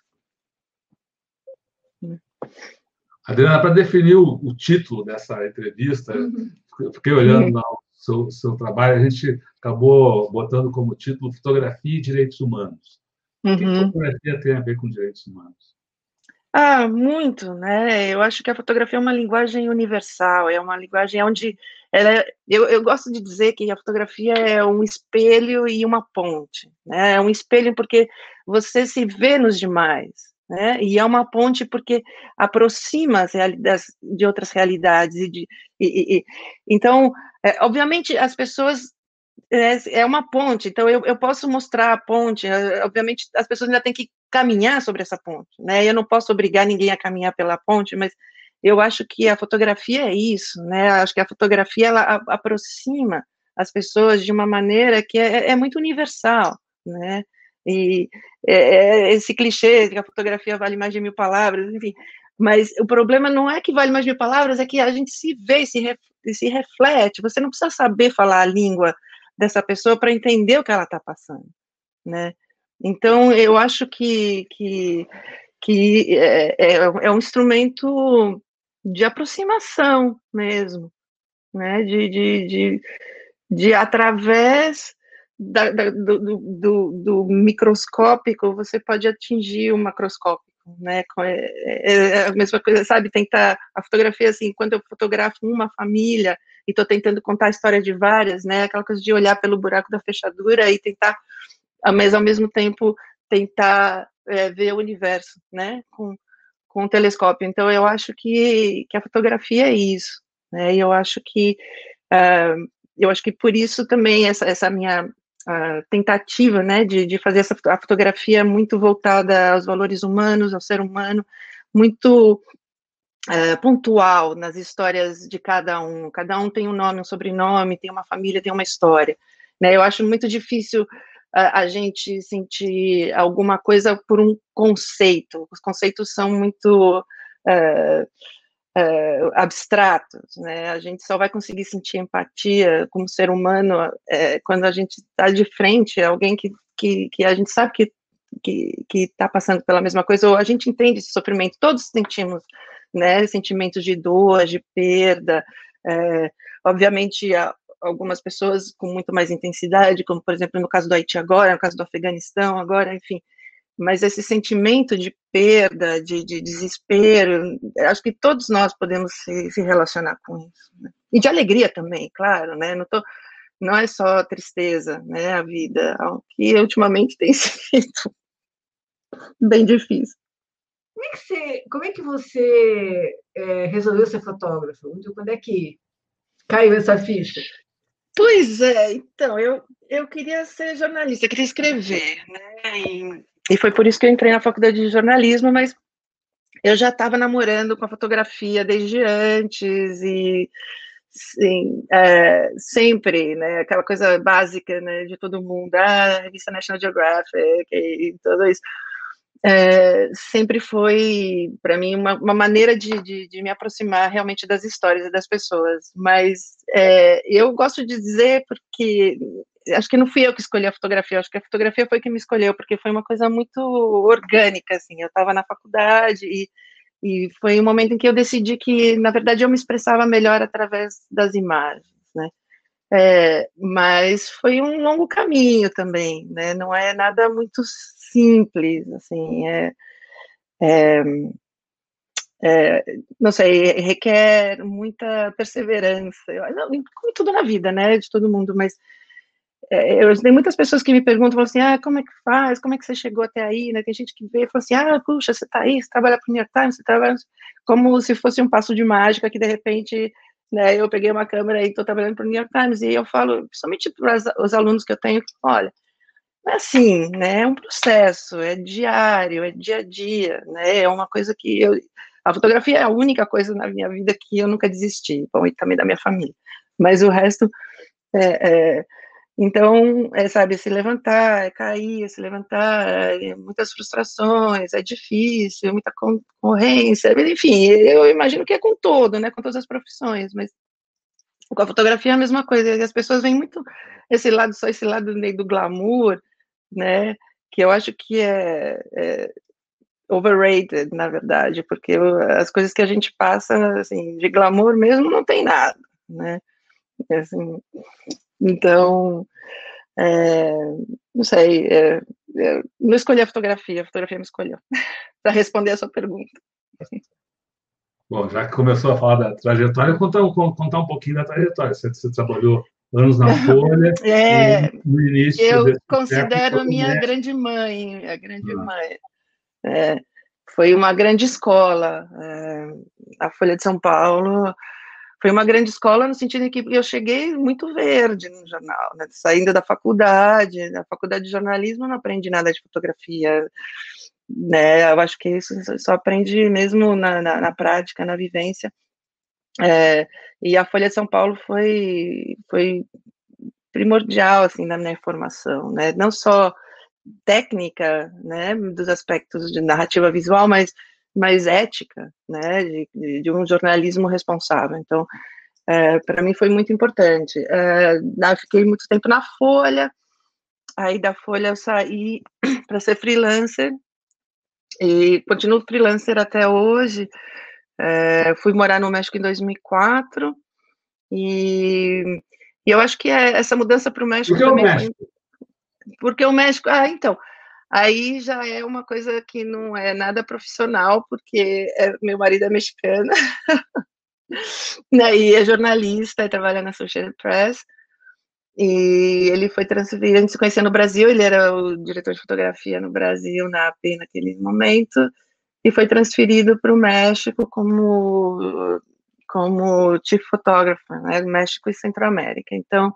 Adriana, para definir o, o, título dessa entrevista, uhum. eu fiquei olhando o seu, seu trabalho, a gente acabou botando como título Fotografia e Direitos Humanos. Uhum. O que uhum. fotografia tem a ver com direitos humanos? Ah, muito, né? Eu acho que a fotografia é uma linguagem universal, é uma linguagem onde ela é, eu, eu gosto de dizer que a fotografia é um espelho e uma ponte, né? É um espelho porque você se vê nos demais, né? E é uma ponte porque aproxima as realidades de outras realidades e de e, e, então, é, obviamente, as pessoas é, é uma ponte, então eu, eu posso mostrar a ponte, é, obviamente as pessoas ainda têm que caminhar sobre essa ponte, né? Eu não posso obrigar ninguém a caminhar pela ponte, mas eu acho que a fotografia é isso, né? Acho que a fotografia ela a, aproxima as pessoas de uma maneira que é, é muito universal, né? E é, é esse clichê de que a fotografia vale mais de mil palavras, enfim. Mas o problema não é que vale mais mil palavras, é que a gente se vê, se, ref, se reflete. Você não precisa saber falar a língua dessa pessoa para entender o que ela está passando, né? Então, eu acho que, que, que é, é, é, um instrumento de aproximação mesmo, né? De, de, de, de através da, da, do, do, do, microscópico, você pode atingir o macroscópico, né? É, é, é a mesma coisa, sabe? Tentar a fotografia assim, quando eu fotografo uma família e estou tentando contar a história de várias, né? Aquela coisa de olhar pelo buraco da fechadura e tentar mas ao mesmo tempo tentar é, ver o universo, né, com, com o telescópio. Então eu acho que, que a fotografia é isso, Né? E eu acho que uh, eu acho que por isso também essa, essa minha uh, tentativa, né, de, de fazer essa a fotografia muito voltada aos valores humanos, ao ser humano, muito uh, pontual nas histórias de cada um. Cada um tem um nome, um sobrenome, tem uma família, tem uma história. Né? Eu acho muito difícil a, gente sentir alguma coisa por um conceito. Os conceitos são muito uh, abstratos, né? A gente só vai conseguir sentir empatia como ser humano quando a gente está de frente a alguém que, que, que a gente sabe que que está passando pela mesma coisa, ou a gente entende esse sofrimento, todos sentimos, né, sentimentos de dor, de perda, é, obviamente algumas pessoas com muito mais intensidade, como por exemplo no caso do Haiti agora, no caso do Afeganistão agora, enfim, mas esse sentimento de perda, de, de desespero, acho que todos nós podemos se, se relacionar com isso. Né? E de alegria também, claro, né? Não, tô, não é só tristeza, né? A vida, que ultimamente tem sido bem difícil. Como é que você, como é que você é, resolveu ser fotógrafo? Quando é que caiu essa ficha? Pois é, então, eu, eu queria ser jornalista, queria escrever, né? E, foi por isso que eu entrei na faculdade de jornalismo, mas eu já estava namorando com a fotografia desde antes e sim, é, sempre, né, aquela coisa básica, né, de todo mundo, ah, revista National Geographic e tudo isso é, sempre foi, para mim, uma, uma maneira de, de, de, me aproximar realmente das histórias e das pessoas. Mas é, eu gosto de dizer porque acho que não fui eu que escolhi a fotografia, acho que a fotografia foi que me escolheu, porque foi uma coisa muito orgânica, assim. Eu estava na faculdade e, e foi um momento em que eu decidi que, na verdade, eu me expressava melhor através das imagens, né? É, mas foi um longo caminho também, né? Não é nada muito simples, assim, é, é, é, não sei, requer muita perseverança, não, como tudo na vida, né, de todo mundo, mas é, eu tenho muitas pessoas que me perguntam, assim, ah, como é que faz, como é que você chegou até aí, né, tem gente que vê e fala assim, ah, puxa, você tá aí, você trabalha para o New York Times, você trabalha, como se fosse um passo de mágica que, de repente, né, eu peguei uma câmera e estou trabalhando para o New York Times, e eu falo, principalmente para os alunos que eu tenho, olha, é assim, né? É um processo, é diário, é dia a dia, né? É uma coisa que eu. A fotografia é a única coisa na minha vida que eu nunca desisti, bom, e também da minha família. Mas o resto. É, é, então, é, sabe, se levantar, é cair, é se levantar, é muitas frustrações, é difícil, muita concorrência, enfim, eu imagino que é com todo, né, com todas as profissões, mas com a fotografia é a mesma coisa, e as pessoas veem muito esse lado, só esse lado meio do glamour, né? Que eu acho que é, é overrated, na verdade, porque as coisas que a gente passa, assim, de glamour mesmo não tem nada, né? Assim, então, é, não sei, é, não escolhi a fotografia, a fotografia me escolheu, para responder a sua pergunta. Bom, já que começou a falar da trajetória, contar, contar um pouquinho da trajetória. Você, você trabalhou anos na Folha. É, no início eu considero minha né? grande mãe, a grande ah. mãe. É, foi uma grande escola. É, a Folha de São Paulo foi uma grande escola no sentido em que eu cheguei muito verde no jornal, né, saindo da faculdade, na faculdade de jornalismo não aprendi nada de fotografia, né, eu acho que isso só aprende mesmo na, na, na prática, na vivência, é, e a Folha de São Paulo foi, foi primordial, assim, na minha formação, né, não só técnica, né, dos aspectos de narrativa visual, mas, mas ética, né, de, de um jornalismo responsável. Então, é, para mim foi muito importante. É, fiquei muito tempo na Folha, aí da Folha eu saí para ser freelancer, e continuo freelancer até hoje, é, fui morar no México em 2004 e, e eu acho que é, essa mudança para o México também o México? Foi, porque o México, ah, então, aí já é uma coisa que não é nada profissional, porque é, meu marido é mexicano, né, e é jornalista e trabalha na Associated Press, e ele foi transferido, a gente se conhecia no Brasil, ele era o diretor de fotografia no Brasil, na AP naquele momento, e foi transferido para o México como como chief photographer, né, México e Centro-América. Então,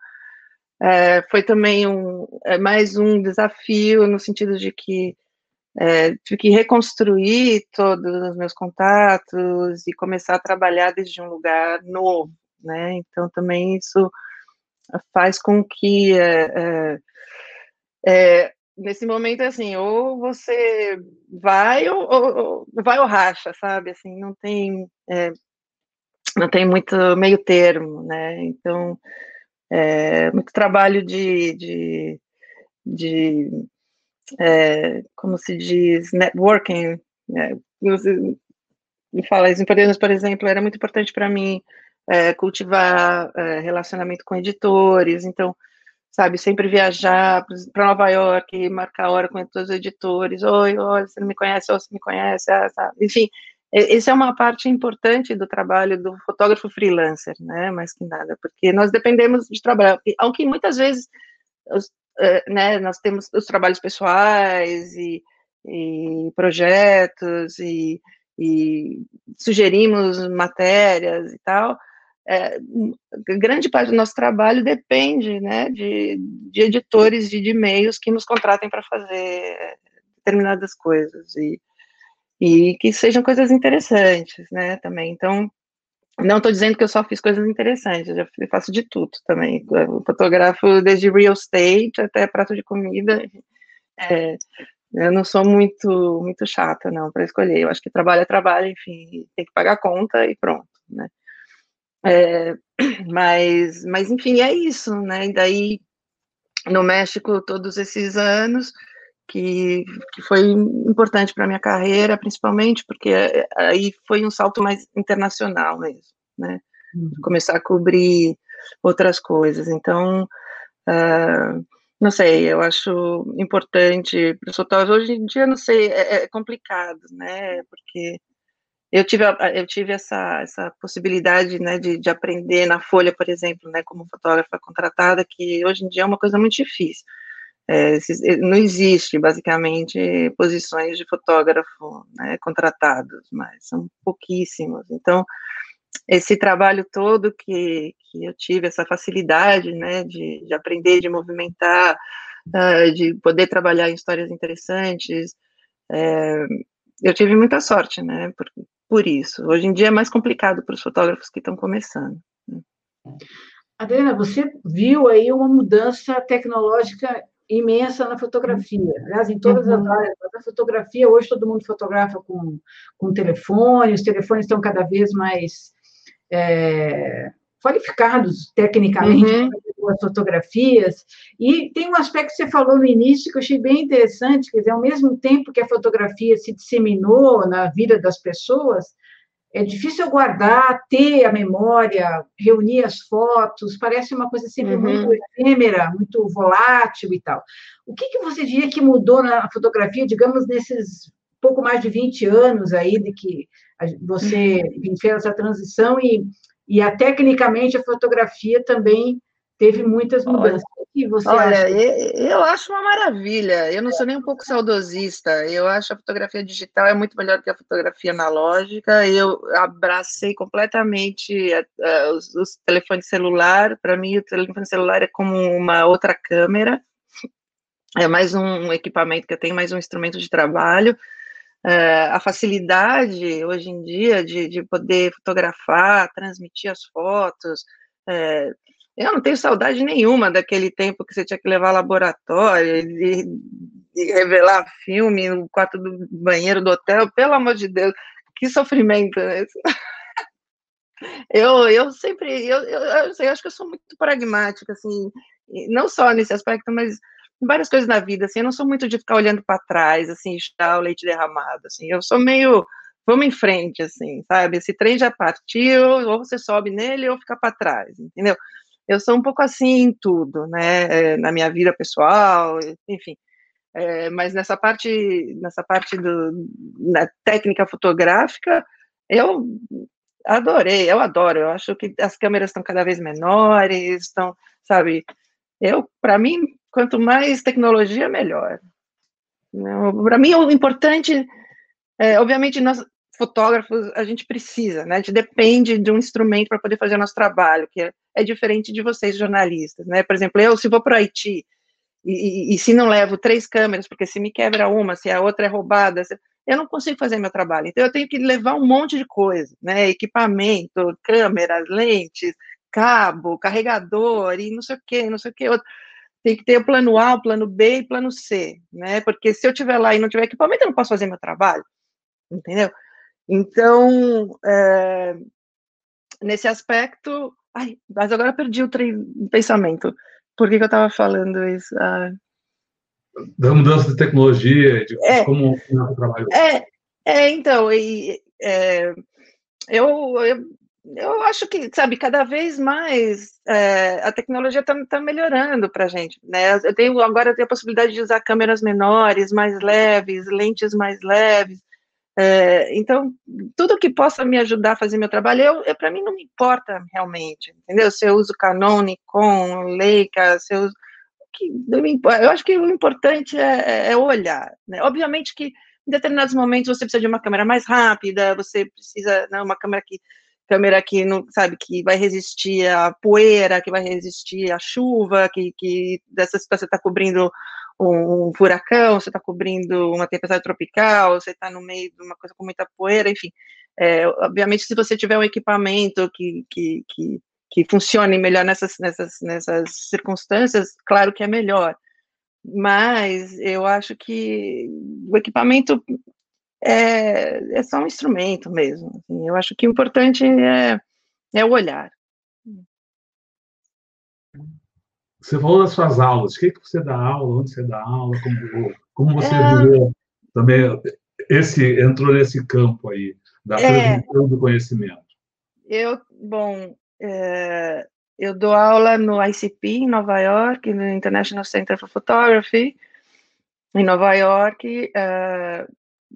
é, foi também um, é, mais um desafio no sentido de que é, tive que reconstruir todos os meus contatos e começar a trabalhar desde um lugar novo, né? Então também isso faz com que é, é, é nesse momento assim, ou você vai ou, ou, vai ou racha, sabe? Assim, não tem é, não tem muito meio termo, né? Então é, muito trabalho de, de, de é, como se diz, networking. Né? Me fala isso, por exemplo, era muito importante para mim é, cultivar é, relacionamento com editores, então, sabe, sempre viajar para Nova York, marcar hora com todos os editores, oi, oi, você não me conhece, ou você me conhece, ah, enfim, essa é uma parte importante do trabalho do fotógrafo freelancer, né, mais que nada, porque nós dependemos de trabalhar, aunque muitas vezes os, uh, né, nós temos os trabalhos pessoais e, e projetos e, e, sugerimos matérias e tal, é, grande parte do nosso trabalho depende, né, de, de editores de, de e-mails que nos contratem para fazer determinadas coisas e e que sejam coisas interessantes, né, também. Então, não estou dizendo que eu só fiz coisas interessantes, eu já faço de tudo também. Eu fotografo desde real estate até prato de comida. É, eu não sou muito muito chata, não, para escolher. Eu acho que trabalho é trabalho, enfim, tem que pagar a conta e pronto, né. É, mas, mas, enfim, é isso, né, e daí, no México, todos esses anos, que, que foi importante para a minha carreira, principalmente porque eh, aí foi um salto mais internacional mesmo, né? Uhum. Começar a cobrir outras coisas. Então, uh, não sei, eu acho importante para os. Hoje em dia, não sei, é, é, complicado, né? Porque eu tive, eu tive essa, essa possibilidade, né, de, de aprender na Folha, por exemplo, né, como fotógrafa contratada, que hoje em dia é uma coisa muito difícil. É, eh, não existe, basicamente, posições de fotógrafo né, contratados, mas são pouquíssimos. Então, esse trabalho todo que, que eu tive, essa facilidade né, de, de aprender, de movimentar, uh, de poder trabalhar em histórias interessantes, é, eu tive muita sorte, né, por, por isso. Hoje em dia é mais complicado para os fotógrafos que estão começando. Né. Adriana, você viu aí uma mudança tecnológica imensa na fotografia. Aliás, em todas uhum. as áreas da fotografia, hoje todo mundo fotografa com, com telefone, os telefones estão cada vez mais é, qualificados tecnicamente uhum. para as fotografias. E tem um aspecto que você falou no início que eu achei bem interessante, quer dizer, ao mesmo tempo que a fotografia se disseminou na vida das pessoas, é difícil guardar, ter a memória, reunir as fotos, parece uma coisa sempre uhum. muito efêmera, muito volátil e tal. O que, que você diria que mudou na fotografia, digamos, nesses pouco mais de 20 anos aí de que você uhum. fez essa transição e, e a, tecnicamente a fotografia também teve muitas mudanças. Olha, olha, acha? Eu acho uma maravilha. Eu não sou nem um pouco saudosista. Eu acho a fotografia digital é muito melhor que a fotografia analógica. Eu abracei completamente uh, os, os telefones celular. Para mim, o telefone celular é como uma outra câmera. É mais um equipamento que eu tenho, mais um instrumento de trabalho. Uh, a facilidade hoje em dia de, de poder fotografar, transmitir as fotos, uh, eu não tenho saudade nenhuma daquele tempo que você tinha que levar laboratório e, e revelar filme no quarto do banheiro do hotel. Pelo amor de Deus, que sofrimento né? Eu, eu sempre, eu, eu, eu, eu, acho que eu sou muito pragmática, assim, não só nesse aspecto, mas várias coisas na vida, assim, eu não sou muito de ficar olhando para trás, assim, estar o leite derramado, assim, eu sou meio, vamos em frente, assim, sabe, esse trem já partiu, ou você sobe nele ou fica para trás, entendeu? eu sou um pouco assim em tudo, né, eh, na minha vida pessoal, enfim, é, mas nessa parte, nessa parte do, na técnica fotográfica, eu adorei, eu adoro, eu acho que as câmeras estão cada vez menores, estão, sabe, eu, para mim, quanto mais tecnologia, melhor. Para mim, o importante, é, obviamente, nós, fotógrafos a gente precisa, né? A gente depende de um instrumento para poder fazer o nosso trabalho, que é, é, diferente de vocês jornalistas, né? Por exemplo, eu se vou para o Haiti e, e, e, se não levo três câmeras, porque se me quebra uma, se a outra é roubada, eu não consigo fazer meu trabalho. Então eu tenho que levar um monte de coisa, né? Equipamento, câmeras, lentes, cabo, carregador e não sei o que, não sei o que outro. Tem que ter o plano A, o plano B e o plano C, né? Porque se eu tiver lá e não tiver equipamento, eu não posso fazer meu trabalho, entendeu? Então, é, nesse aspecto, ai, mas agora perdi o, pensamento. Por que, que eu estava falando isso? Ah, da mudança de tecnologia, de é, como o trabalho. É, é então, e, é, eu, eu, eu acho que, sabe, cada vez mais é, a tecnologia está tá melhorando para a gente, né? Eu tenho, agora eu tenho a possibilidade de usar câmeras menores, mais leves, lentes mais leves, é, então, tudo que possa me ajudar a fazer meu trabalho, eu, eu para mim não me importa realmente, entendeu? Se eu uso Canon, Nikon, Leica, se eu uso que eu acho que o importante é, é, é olhar. Né? Obviamente que em determinados momentos você precisa de uma câmera mais rápida, você precisa de né, uma câmera que câmera que não sabe que vai resistir à poeira, que vai resistir à chuva, que, que dessa situação está cobrindo um, furacão, você está cobrindo uma tempestade tropical, você está no meio de uma coisa com muita poeira, enfim. É, obviamente, se você tiver um equipamento que, que, que que funcione melhor nessas, nessas, nessas circunstâncias, claro que é melhor. Mas eu acho que o equipamento é, é só um instrumento mesmo. Assim, eu acho que o importante é, é o olhar. Você falou das suas aulas. O que, que você dá aula? Onde você dá aula? Como, como você é... viveu também? Esse, entrou nesse campo aí, da é... transmissão do conhecimento. Eu, bom, é, eu dou aula no ICP, em Nova York, no International Center for Photography, em Nova York, é,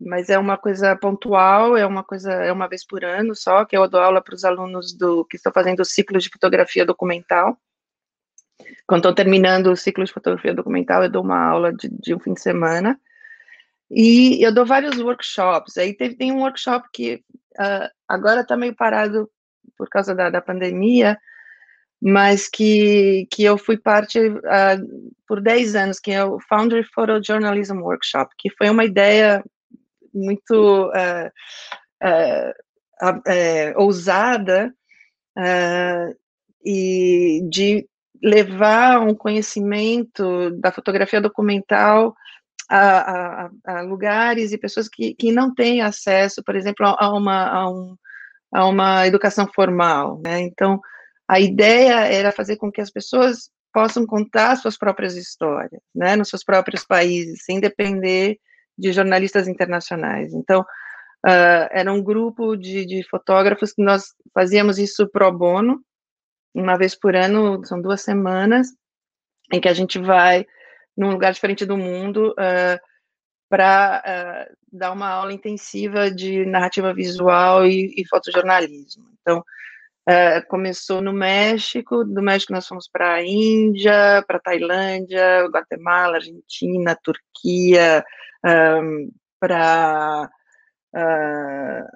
mas é uma coisa pontual, é uma coisa, é uma vez por ano só, que eu dou aula para os alunos do que estão fazendo o ciclo de fotografia documental. Quando estão terminando o ciclo de fotografia documental, eu dou uma aula de, de um fim de semana. E eu dou vários workshops. Aí teve, tem um workshop que uh, agora está meio parado por causa da, da pandemia, mas que, que eu fui parte uh, por 10 anos, que é o Foundry Photojournalism Workshop, que foi uma ideia muito uh, uh, ousada e de levar um conhecimento da fotografia documental a, a, a, lugares e pessoas que, que não têm acesso, por exemplo, a, uma, a um, a uma educação formal, né? Então, a ideia era fazer com que as pessoas possam contar suas próprias histórias, né, nos seus próprios países, sem depender de jornalistas internacionais. Então, uh, era um grupo de, de, fotógrafos que nós fazíamos isso pro bono, uma vez por ano, são duas semanas, em que a gente vai num lugar diferente do mundo uh, para uh, dar uma aula intensiva de narrativa visual e, e fotojornalismo. Então, uh, começou no México, do México nós fomos para a Índia, para Tailândia, Guatemala, Argentina, Turquia, um, para uh,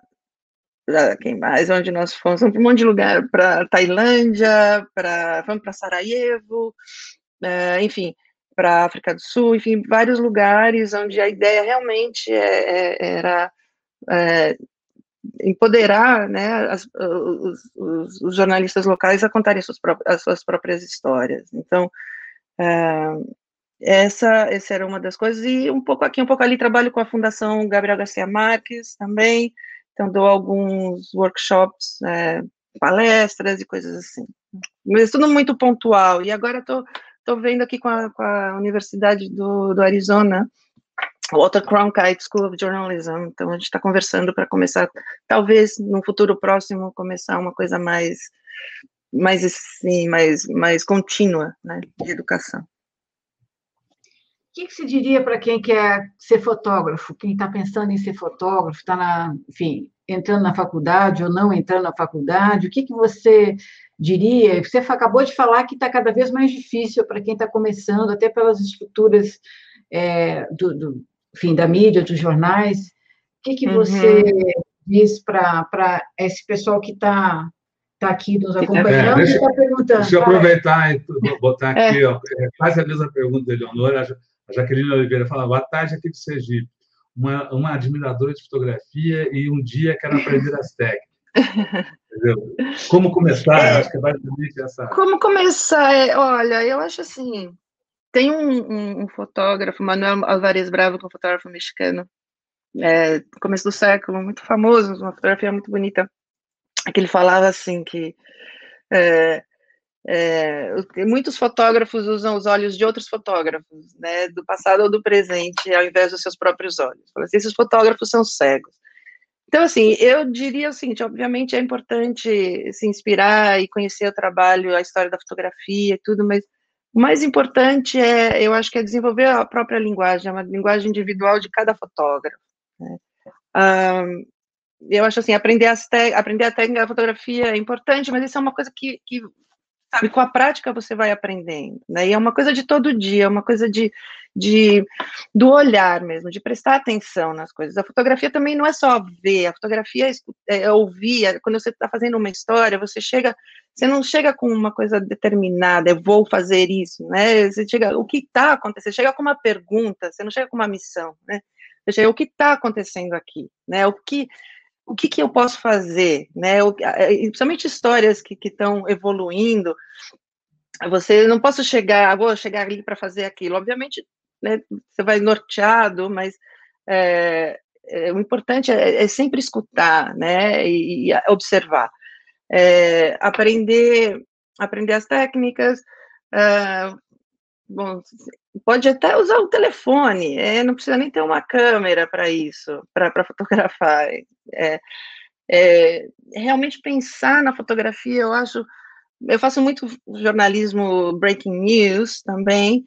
quem mais, onde nós fomos, para um monte de lugar, para Tailândia, para, fomos para Sarajevo, uh, enfim, para África do Sul, enfim, vários lugares onde a ideia realmente é, é, era é, empoderar né, as, os, os, os, jornalistas locais a contarem suas próprias, as suas próprias histórias. Então, é, essa, essa era uma das coisas, e um pouco aqui, um pouco ali, trabalho com a Fundação Gabriel Garcia Marques também, então dou alguns workshops, é, palestras e coisas assim. Mas tudo muito pontual, e agora estou estou vendo aqui com a, com a Universidade do, do Arizona, Walter Cronkite School of Journalism. Então, a gente está conversando para começar, talvez, no futuro próximo, começar uma coisa mais, mais assim, mais, mais contínua, né, de educação. O que, que se diria para quem quer ser fotógrafo, quem está pensando em ser fotógrafo, está na, enfim, entrando na faculdade ou não entrando na faculdade? O que, que você diria? Você acabou de falar que está cada vez mais difícil para quem está começando, até pelas estruturas é, do, do, enfim, da mídia, dos jornais. O que, que você uhum. diz para esse pessoal que está tá aqui nos acompanhando é, deixa, e está perguntando. Deixa eu aproveitar e botar aqui, é. ó, é quase a mesma pergunta da Eleonora. A Jaqueline Oliveira fala, boa tarde aqui de Sergipe. Uma, uma admiradora de fotografia e um dia quero aprender as técnicas. Entendeu? Como começar? É, acho que é basicamente essa. Como começar? É, olha, eu acho assim. Tem um, um, um fotógrafo, Manuel Alvarez Bravo, que é um fotógrafo mexicano, é, começo do século, muito famoso, uma fotografia muito bonita, que ele falava assim que é, é, muitos fotógrafos usam os olhos de outros fotógrafos, né, do passado ou do presente, ao invés dos seus próprios olhos. Assim, esses fotógrafos são cegos. Então, assim, eu diria o seguinte: obviamente é importante se inspirar e conhecer o trabalho, a história da fotografia e tudo, mas o mais importante é, eu acho que é desenvolver a própria linguagem, uma linguagem individual de cada fotógrafo. Né? Um, eu acho assim, aprender, as aprender a técnica da fotografia é importante, mas isso é uma coisa que, que sabe, com a prática você vai aprendendo, né? E é uma coisa de todo dia, é uma coisa de, de do olhar mesmo, de prestar atenção nas coisas. A fotografia também não é só ver, a fotografia é, é ouvir. É, quando você está fazendo uma história, você chega, você não chega com uma coisa determinada, eu vou fazer isso, né? Você chega, o que está acontecendo? Você chega com uma pergunta, você não chega com uma missão, né? Você chega, o que está acontecendo aqui, né? O que o que, que eu posso fazer, né? O, principalmente histórias que estão evoluindo. Você não posso chegar, vou chegar ali para fazer aquilo. Obviamente, né, você vai norteado, mas é, é, o importante é, é, sempre escutar, né? E, e observar, é, aprender, aprender as técnicas. Uh, bom, pode até usar o telefone, é, não precisa nem ter uma câmera para isso, para fotografar. É, é, realmente pensar na fotografia, eu acho. Eu faço muito jornalismo breaking news também,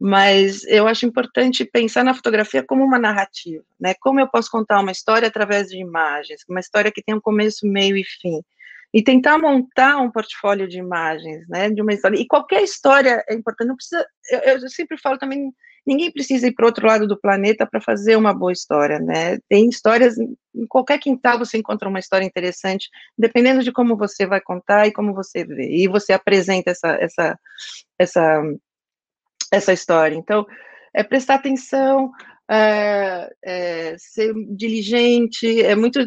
mas eu acho importante pensar na fotografia como uma narrativa, né? Como eu posso contar uma história através de imagens, uma história que tem um começo, meio e fim e tentar montar um portfólio de imagens, né, de uma história. E qualquer história é importante, não precisa, eu, eu sempre falo também, ninguém precisa ir para outro lado do planeta para fazer uma boa história, né, tem histórias, em qualquer quintal você encontra uma história interessante, dependendo de como você vai contar e como você vê, e você apresenta essa, essa, essa, essa história. Então, é prestar atenção, é, é, ser diligente, é muito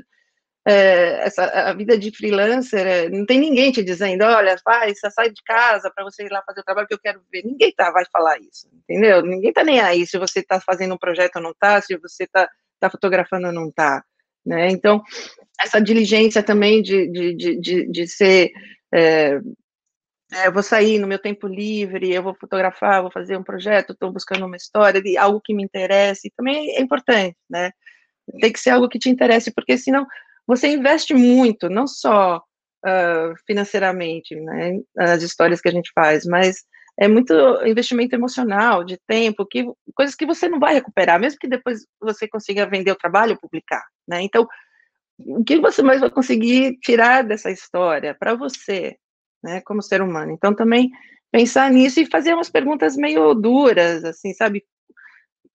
é, essa, a vida de freelancer, é, não tem ninguém te dizendo, olha, vai, sai de casa para você ir lá fazer o trabalho que eu quero ver. Ninguém tá, vai falar isso, entendeu? Ninguém tá nem aí se você está fazendo um projeto ou não tá, se você está tá fotografando ou não tá. Né? Então, essa diligência também de, de, de, de, de ser. É, é, eu vou sair no meu tempo livre, eu vou fotografar, vou fazer um projeto, estou buscando uma história, de algo que me interesse, também é importante, né? Tem que ser algo que te interesse, porque senão você investe muito, não só uh, financeiramente, né, as histórias que a gente faz, mas é muito investimento emocional, de tempo, que, coisas que você não vai recuperar, mesmo que depois você consiga vender o trabalho publicar, né? Então, o que você mais vai conseguir tirar dessa história para você, né, como ser humano? Então, também pensar nisso e fazer umas perguntas meio duras, assim, sabe?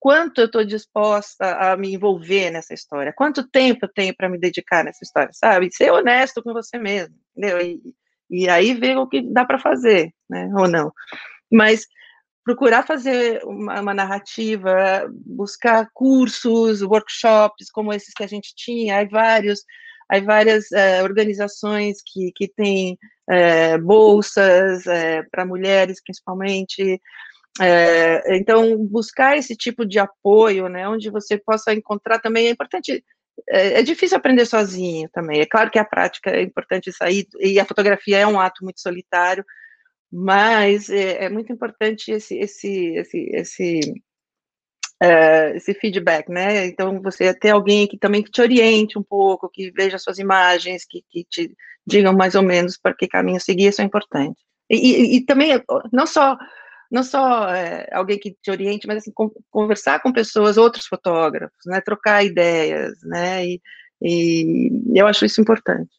Quanto eu estou disposta a me envolver nessa história, quanto tempo eu tenho para me dedicar nessa história, sabe? Ser honesto com você mesmo, entendeu? E, e aí ver o que dá para fazer, né? Ou não. Mas procurar fazer uma, uma, narrativa, buscar cursos, workshops como esses que a gente tinha, há vários, há várias uh, organizações que, que têm uh, bolsas uh, para mulheres, principalmente, é, então, buscar esse tipo de apoio, né, onde você possa encontrar também é importante. É, é, difícil aprender sozinho também. É claro que a prática é importante sair, e a fotografia é um ato muito solitário, mas é, é muito importante esse, esse, esse, esse, é, esse feedback, né? Então, você ter alguém que também te oriente um pouco, que veja suas imagens, que, que te digam mais ou menos para que caminho seguir, isso é importante. E, e, e também, não só não só é, alguém que te oriente, mas assim, com, conversar com pessoas, outros fotógrafos, né, trocar ideias, né, e, e eu acho isso importante.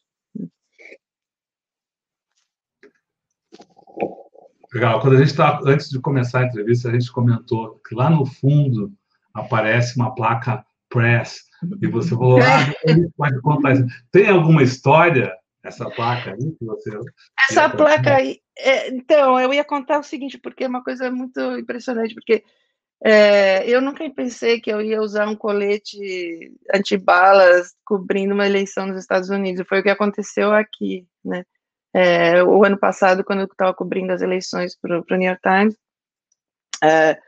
Legal. Quando a gente está, antes de começar a entrevista, a gente comentou que lá no fundo aparece uma placa press E você falou, ah, pode contar isso. Tem alguma história essa placa aí que você. Essa placa aí. É, então, eu ia contar o seguinte, porque é uma coisa muito impressionante, porque é, eu nunca pensei que eu ia usar um colete antibalas cobrindo uma eleição nos Estados Unidos. Foi o que aconteceu aqui, né? É, o ano passado, quando eu estava cobrindo as eleições para o New York Times, é,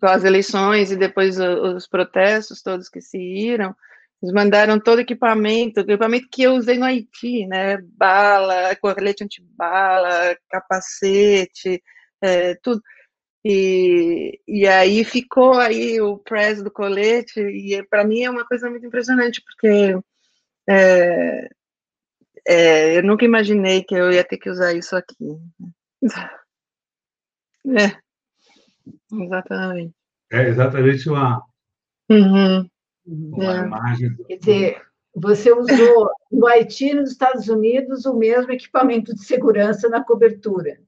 com as eleições e depois os, os protestos todos que se iram, eles mandaram todo o equipamento, equipamento que eu usei no Haiti, né? Bala, colete antibala, capacete, é, tudo. E, e aí ficou aí o press do colete, e para mim é uma coisa muito impressionante, porque é, é, eu nunca imaginei que eu ia ter que usar isso aqui. É, exatamente. É exatamente uma, uhum. Uma é. imagem. Quer dizer, você usou no Haiti e nos Estados Unidos o mesmo equipamento de segurança na cobertura.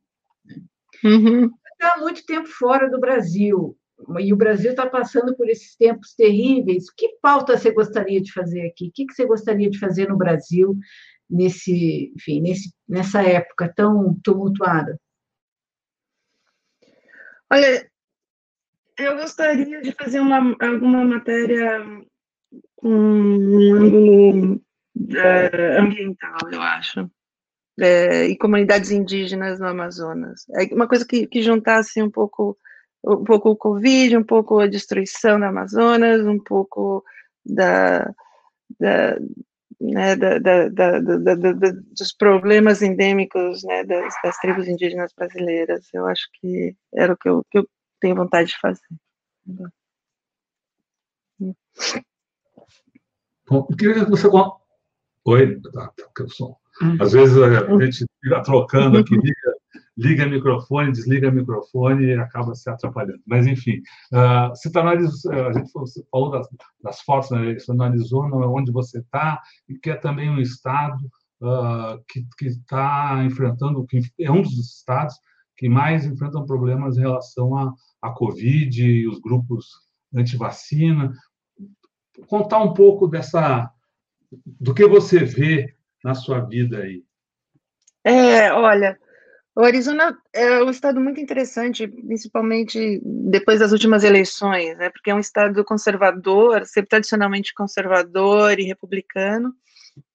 Uhum está muito tempo fora do Brasil, e o Brasil está passando por esses tempos terríveis. Que pauta você gostaria de fazer aqui? O que você gostaria de fazer no Brasil nesse, enfim, nesse, nessa época tão tumultuada? Olha, eu gostaria de fazer uma, alguma matéria com um ângulo é, ambiental, eu acho é, e comunidades indígenas no Amazonas. É uma coisa que, que juntasse um pouco, um pouco o Covid, um pouco a destruição do Amazonas, um pouco da, da, né, da, da, da, dos problemas endêmicos né, das, das, tribos indígenas brasileiras. Eu acho que era o que eu, que eu tenho vontade de fazer. Eu queria que você. Oi, tá, tá, que o som. Às vezes a gente fica trocando aqui, liga, liga microfone, desliga microfone e acaba se atrapalhando. Mas, enfim, uh, você tá analisou, a gente falou das, das fotos, né? você analisou onde você está, e que é também um estado uh, que está enfrentando, que é um dos estados que mais enfrentam problemas em relação à, à Covid e os grupos anti-vacina. Contar um pouco dessa do que você vê na sua vida aí? É, olha, o Arizona é um estado muito interessante, principalmente depois das últimas eleições, né? Porque é um estado conservador, sempre tradicionalmente conservador e republicano,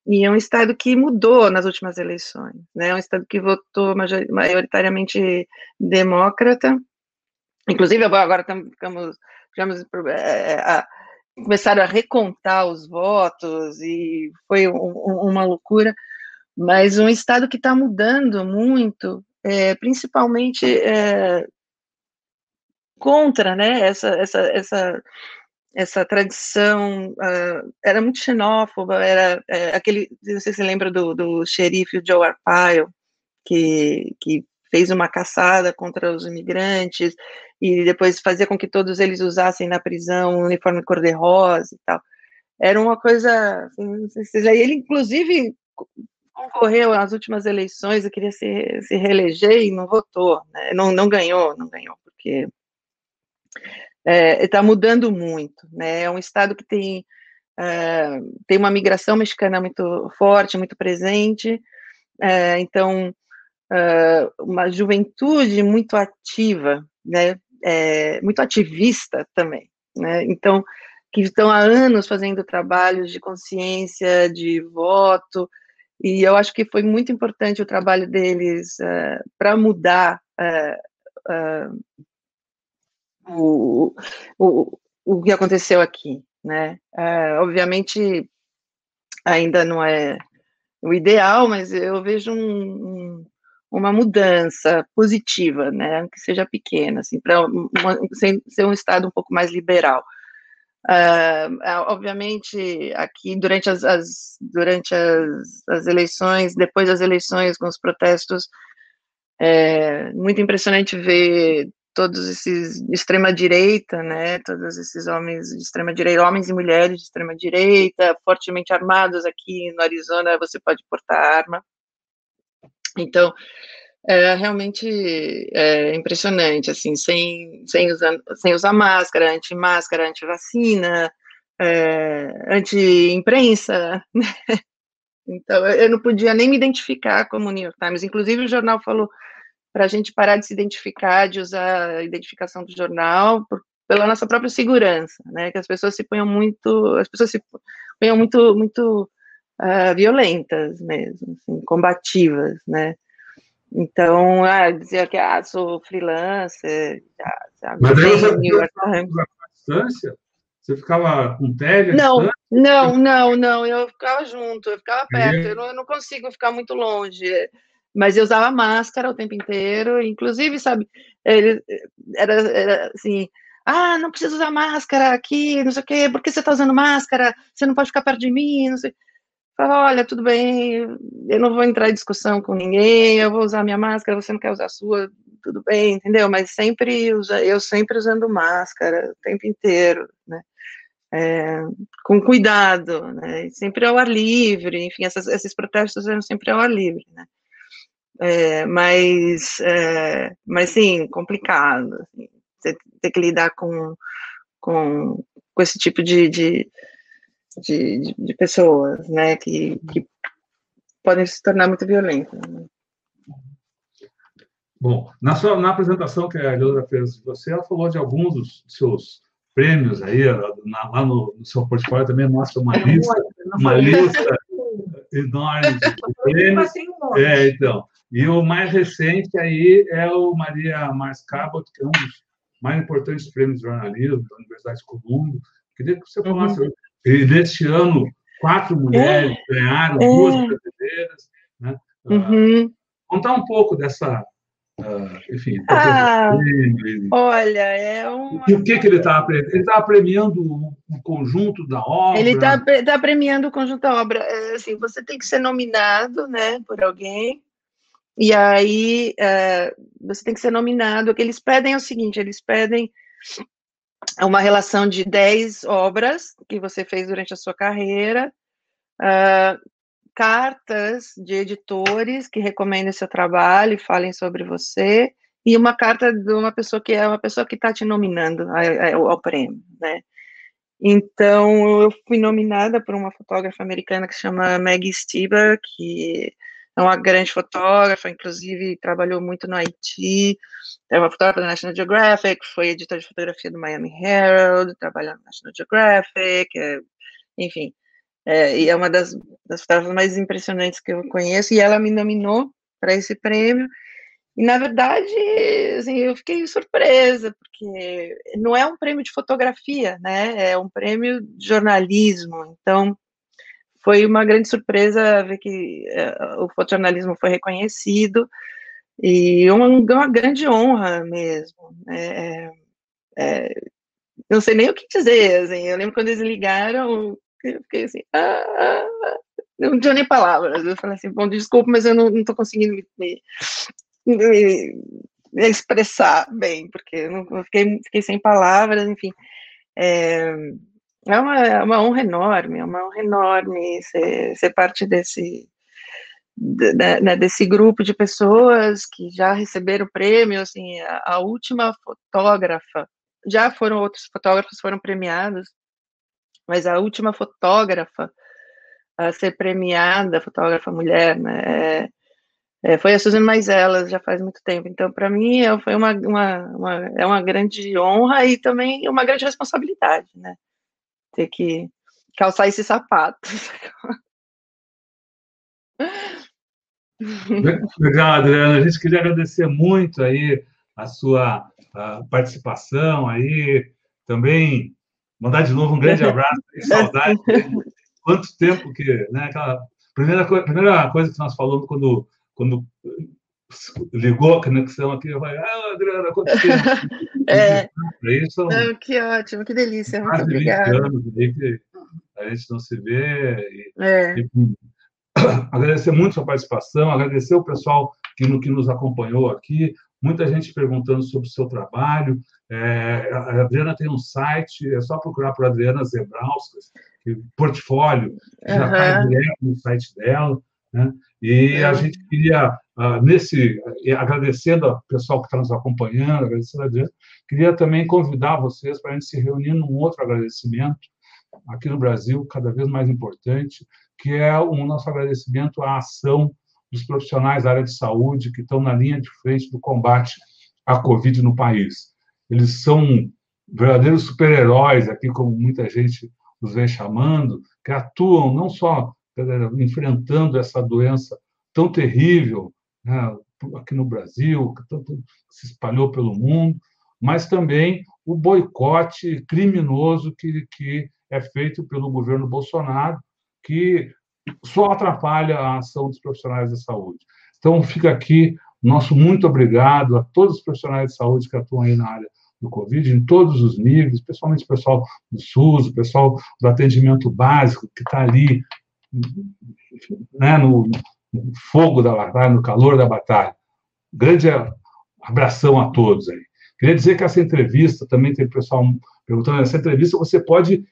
e é um estado que mudou nas últimas eleições, né? É um estado que votou majoritariamente demócrata. Inclusive agora estamos, estamos é, é, a, começaram a recontar os votos e foi um, um, uma loucura, mas um estado que está mudando muito, é, principalmente é, contra, né, essa, essa, essa, essa tradição, uh, era muito xenófoba, era é, aquele, não sei se você lembra do, do xerife Joe Arpaio, que, que fez uma caçada contra os imigrantes, e depois fazia com que todos eles usassem na prisão um uniforme cor-de-rosa e tal. Era uma coisa. Assim, ele, inclusive, concorreu às últimas eleições, e queria se, se reeleger e não votou, né? não, não ganhou, não ganhou, porque está é, tá mudando muito, né? É um estado que tem, é, tem uma migração mexicana muito forte, muito presente, é, então é, uma juventude muito ativa, né? é, muito ativista também, né? Então, que estão há anos fazendo trabalhos de consciência, de voto, e eu acho que foi muito importante o trabalho deles uh, para mudar uh, uh, o, o, o que aconteceu aqui, né? obviamente, ainda não é o ideal, mas eu vejo um, um uma mudança positiva, né, que seja pequena, assim, para ser um estado um pouco mais liberal. Uh, obviamente, aqui durante as, as durante as, as, eleições, depois das eleições, com os protestos, é muito impressionante ver todos esses de extrema direita, né, todos esses homens de extrema direita, homens e mulheres de extrema direita, fortemente armados aqui no Arizona, você pode portar arma. Então, é realmente é impressionante, assim, sem, sem, usar, sem usar máscara, anti-máscara, anti-vacina, é, anti-imprensa, né? Então, eu não podia nem me identificar como New York Times. Inclusive, o jornal falou para a gente parar de se identificar, de usar a identificação do jornal, por, pela nossa própria segurança, né? Que as pessoas se ponham muito, as pessoas se ponham muito, muito uh, violentas mesmo, assim, combativas, né? Então, ah, dizer que ah, sou freelancer, ah, Mas aí você distância? Você ficava com tédio? Não, não, não, não, eu ficava junto, eu ficava perto, é. eu, não, eu não consigo ficar muito longe, mas eu usava máscara o tempo inteiro, inclusive, sabe, ele, era, era assim, ah, não precisa usar máscara aqui, não sei o quê, por que você está usando máscara? Você não pode ficar perto de mim, não sei. Fala, olha, tudo bem, eu não vou entrar em discussão com ninguém, eu vou usar minha máscara, você não quer usar a sua, tudo bem, entendeu? Mas sempre, eu sempre usando máscara o tempo inteiro, né? é, com cuidado, né? sempre ao ar livre, enfim, essas, esses protestos eram sempre ao ar livre, né? É, mas, é, mas sim, complicado, assim, você ter que lidar com, com, com esse tipo de, de, de, de pessoas, né, que, que podem se tornar muito violentas. Né? Bom, na, sua, na apresentação que a Leandra fez de você, ela falou de alguns dos seus prêmios aí, lá no, no seu portfólio também mostra uma lista, uma lista enorme de prêmios. É, então. E o mais recente aí é o Maria Mars Cabot, que é um dos mais importantes prêmios de jornalismo da Universidade de Columbo. Queria que você falasse. Uhum. E neste ano, quatro mulheres é. ganharam, é. duas brasileiras. Né? Uhum. contar um pouco dessa Uh, enfim, ah, olha, é um. E o que, que ele está premiando? Ele está premiando o conjunto da obra? Ele está tá premiando o conjunto da obra. É, assim, você tem que ser nominado né, por alguém, e aí é, você tem que ser nominado. O que eles pedem é o seguinte: eles pedem uma relação de 10 obras que você fez durante a sua carreira. Uh, cartas de editores que recomendem seu trabalho e falem sobre você, e uma carta de uma pessoa que é uma pessoa que está te nominando ao, ao, prêmio, né? Então, eu fui nominada por uma fotógrafa americana que se chama Maggie Stiba, que é uma grande fotógrafa, inclusive trabalhou muito no Haiti, é uma fotógrafa da National Geographic, foi editora de fotografia do Miami Herald, trabalhou no National Geographic, é, enfim, é, e é uma das, das fotógrafas mais impressionantes que eu conheço, e ela me nominou para esse prêmio, e na verdade, assim, eu fiquei surpresa, porque não é um prêmio de fotografia, né, é um prêmio de jornalismo, então foi uma grande surpresa ver que uh, o fotojornalismo foi reconhecido, e uma, uma grande honra mesmo, né, é, é, não sei nem o que dizer, assim, eu lembro quando eles ligaram, eu fiquei assim, ah, ah, ah, não tinha nem palavras. Eu falei assim, bom, desculpa, mas eu não, estou conseguindo me, me, me, expressar bem, porque eu, não, eu fiquei, fiquei sem palavras, enfim. É, é uma, é uma honra enorme, é uma honra enorme ser, ser parte desse, né, né, desse grupo de pessoas que já receberam prêmio, assim, a, a, última fotógrafa, já foram outros fotógrafos foram premiados, mas a última fotógrafa a ser premiada, fotógrafa mulher, né, é, é, foi a Suzana Maisela, já faz muito tempo. Então, para mim, é, foi uma, uma, uma, é uma grande honra e também uma grande responsabilidade, né? Ter que calçar esses sapatos. Legal, Adriana. A gente queria agradecer muito aí a sua a participação aí, também Mandar de novo um grande abraço, saudade. Quanto tempo que. Né, aquela primeira, coisa, primeira coisa que nós falamos quando, quando ligou a conexão aqui, eu falei, ah, Adriana, quanto tempo? É. Isso, não, que ótimo, que delícia, muito obrigada. anos aí que a gente não se vê. E, é. e, agradecer muito a sua participação, agradecer o pessoal que, no, que nos acompanhou aqui, muita gente perguntando sobre o seu trabalho. É, a Adriana tem um site, é só procurar por Adriana Zebrauskas, que portfólio, já está uhum. direto no site dela. Né? E a gente queria, uh, nesse, agradecendo ao pessoal que está nos acompanhando, agradecendo a queria também convidar vocês para a gente se reunir num outro agradecimento aqui no Brasil cada vez mais importante, que é o nosso agradecimento à ação dos profissionais da área de saúde que estão na linha de frente do combate à Covid no país. Eles são verdadeiros super-heróis, aqui como muita gente os vem chamando, que atuam não só enfrentando essa doença tão terrível né, aqui no Brasil, que tanto se espalhou pelo mundo, mas também o boicote criminoso que, que é feito pelo governo Bolsonaro, que só atrapalha a ação dos profissionais da saúde. Então, fica aqui nosso muito obrigado a todos os profissionais de saúde que atuam aí na área do Covid, em todos os níveis, especialmente o pessoal do SUS, o pessoal do atendimento básico, que está ali né, no, no fogo da batalha, no calor da batalha. Grande abração a todos aí. Queria dizer que essa entrevista, também tem pessoal perguntando, essa entrevista você pode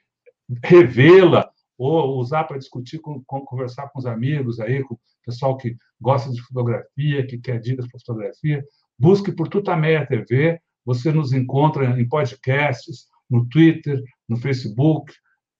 revê-la ou usar para discutir, com, com, conversar com os amigos aí, com o pessoal que gosta de fotografia, que quer dicas para fotografia. Busque por Tutameia TV, você nos encontra em podcasts, no Twitter, no Facebook,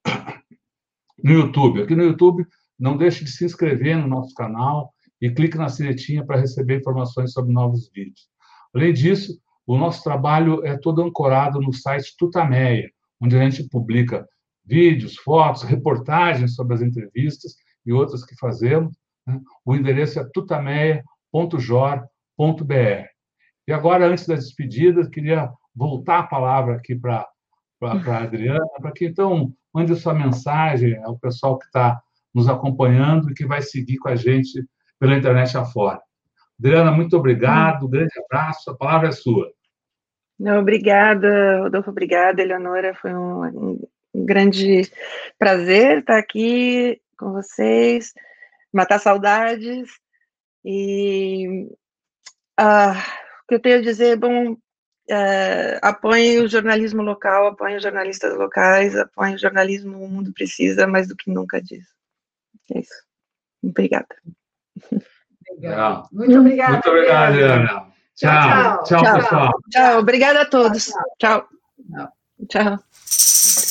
no YouTube. Aqui no YouTube, não deixe de se inscrever no nosso canal e clique na sinetinha para receber informações sobre novos vídeos. Além disso, o nosso trabalho é todo ancorado no site Tutameia, onde a gente publica vídeos, fotos, reportagens sobre as entrevistas e outras que fazemos. Né? O endereço é tutameia.jor.br. E agora, antes das despedidas, queria voltar a palavra aqui para a Adriana, para que então mande sua mensagem ao pessoal que está nos acompanhando e que vai seguir com a gente pela internet afora. Adriana, muito obrigado, um grande abraço, a palavra é sua. Não, obrigada, Rodolfo, obrigada, Eleonora, foi um, um grande prazer estar aqui com vocês, matar saudades, e ah, o que eu tenho a dizer, bom, é, apoie o jornalismo local, apoie os jornalistas locais, apoie o jornalismo, o mundo precisa mais do que nunca disso. É isso. Obrigada. Legal. Muito obrigada. Muito obrigada, Adriana. Tchau. Tchau, tchau, tchau pessoal. Tchau. Obrigada a todos. Tchau. Tchau. tchau.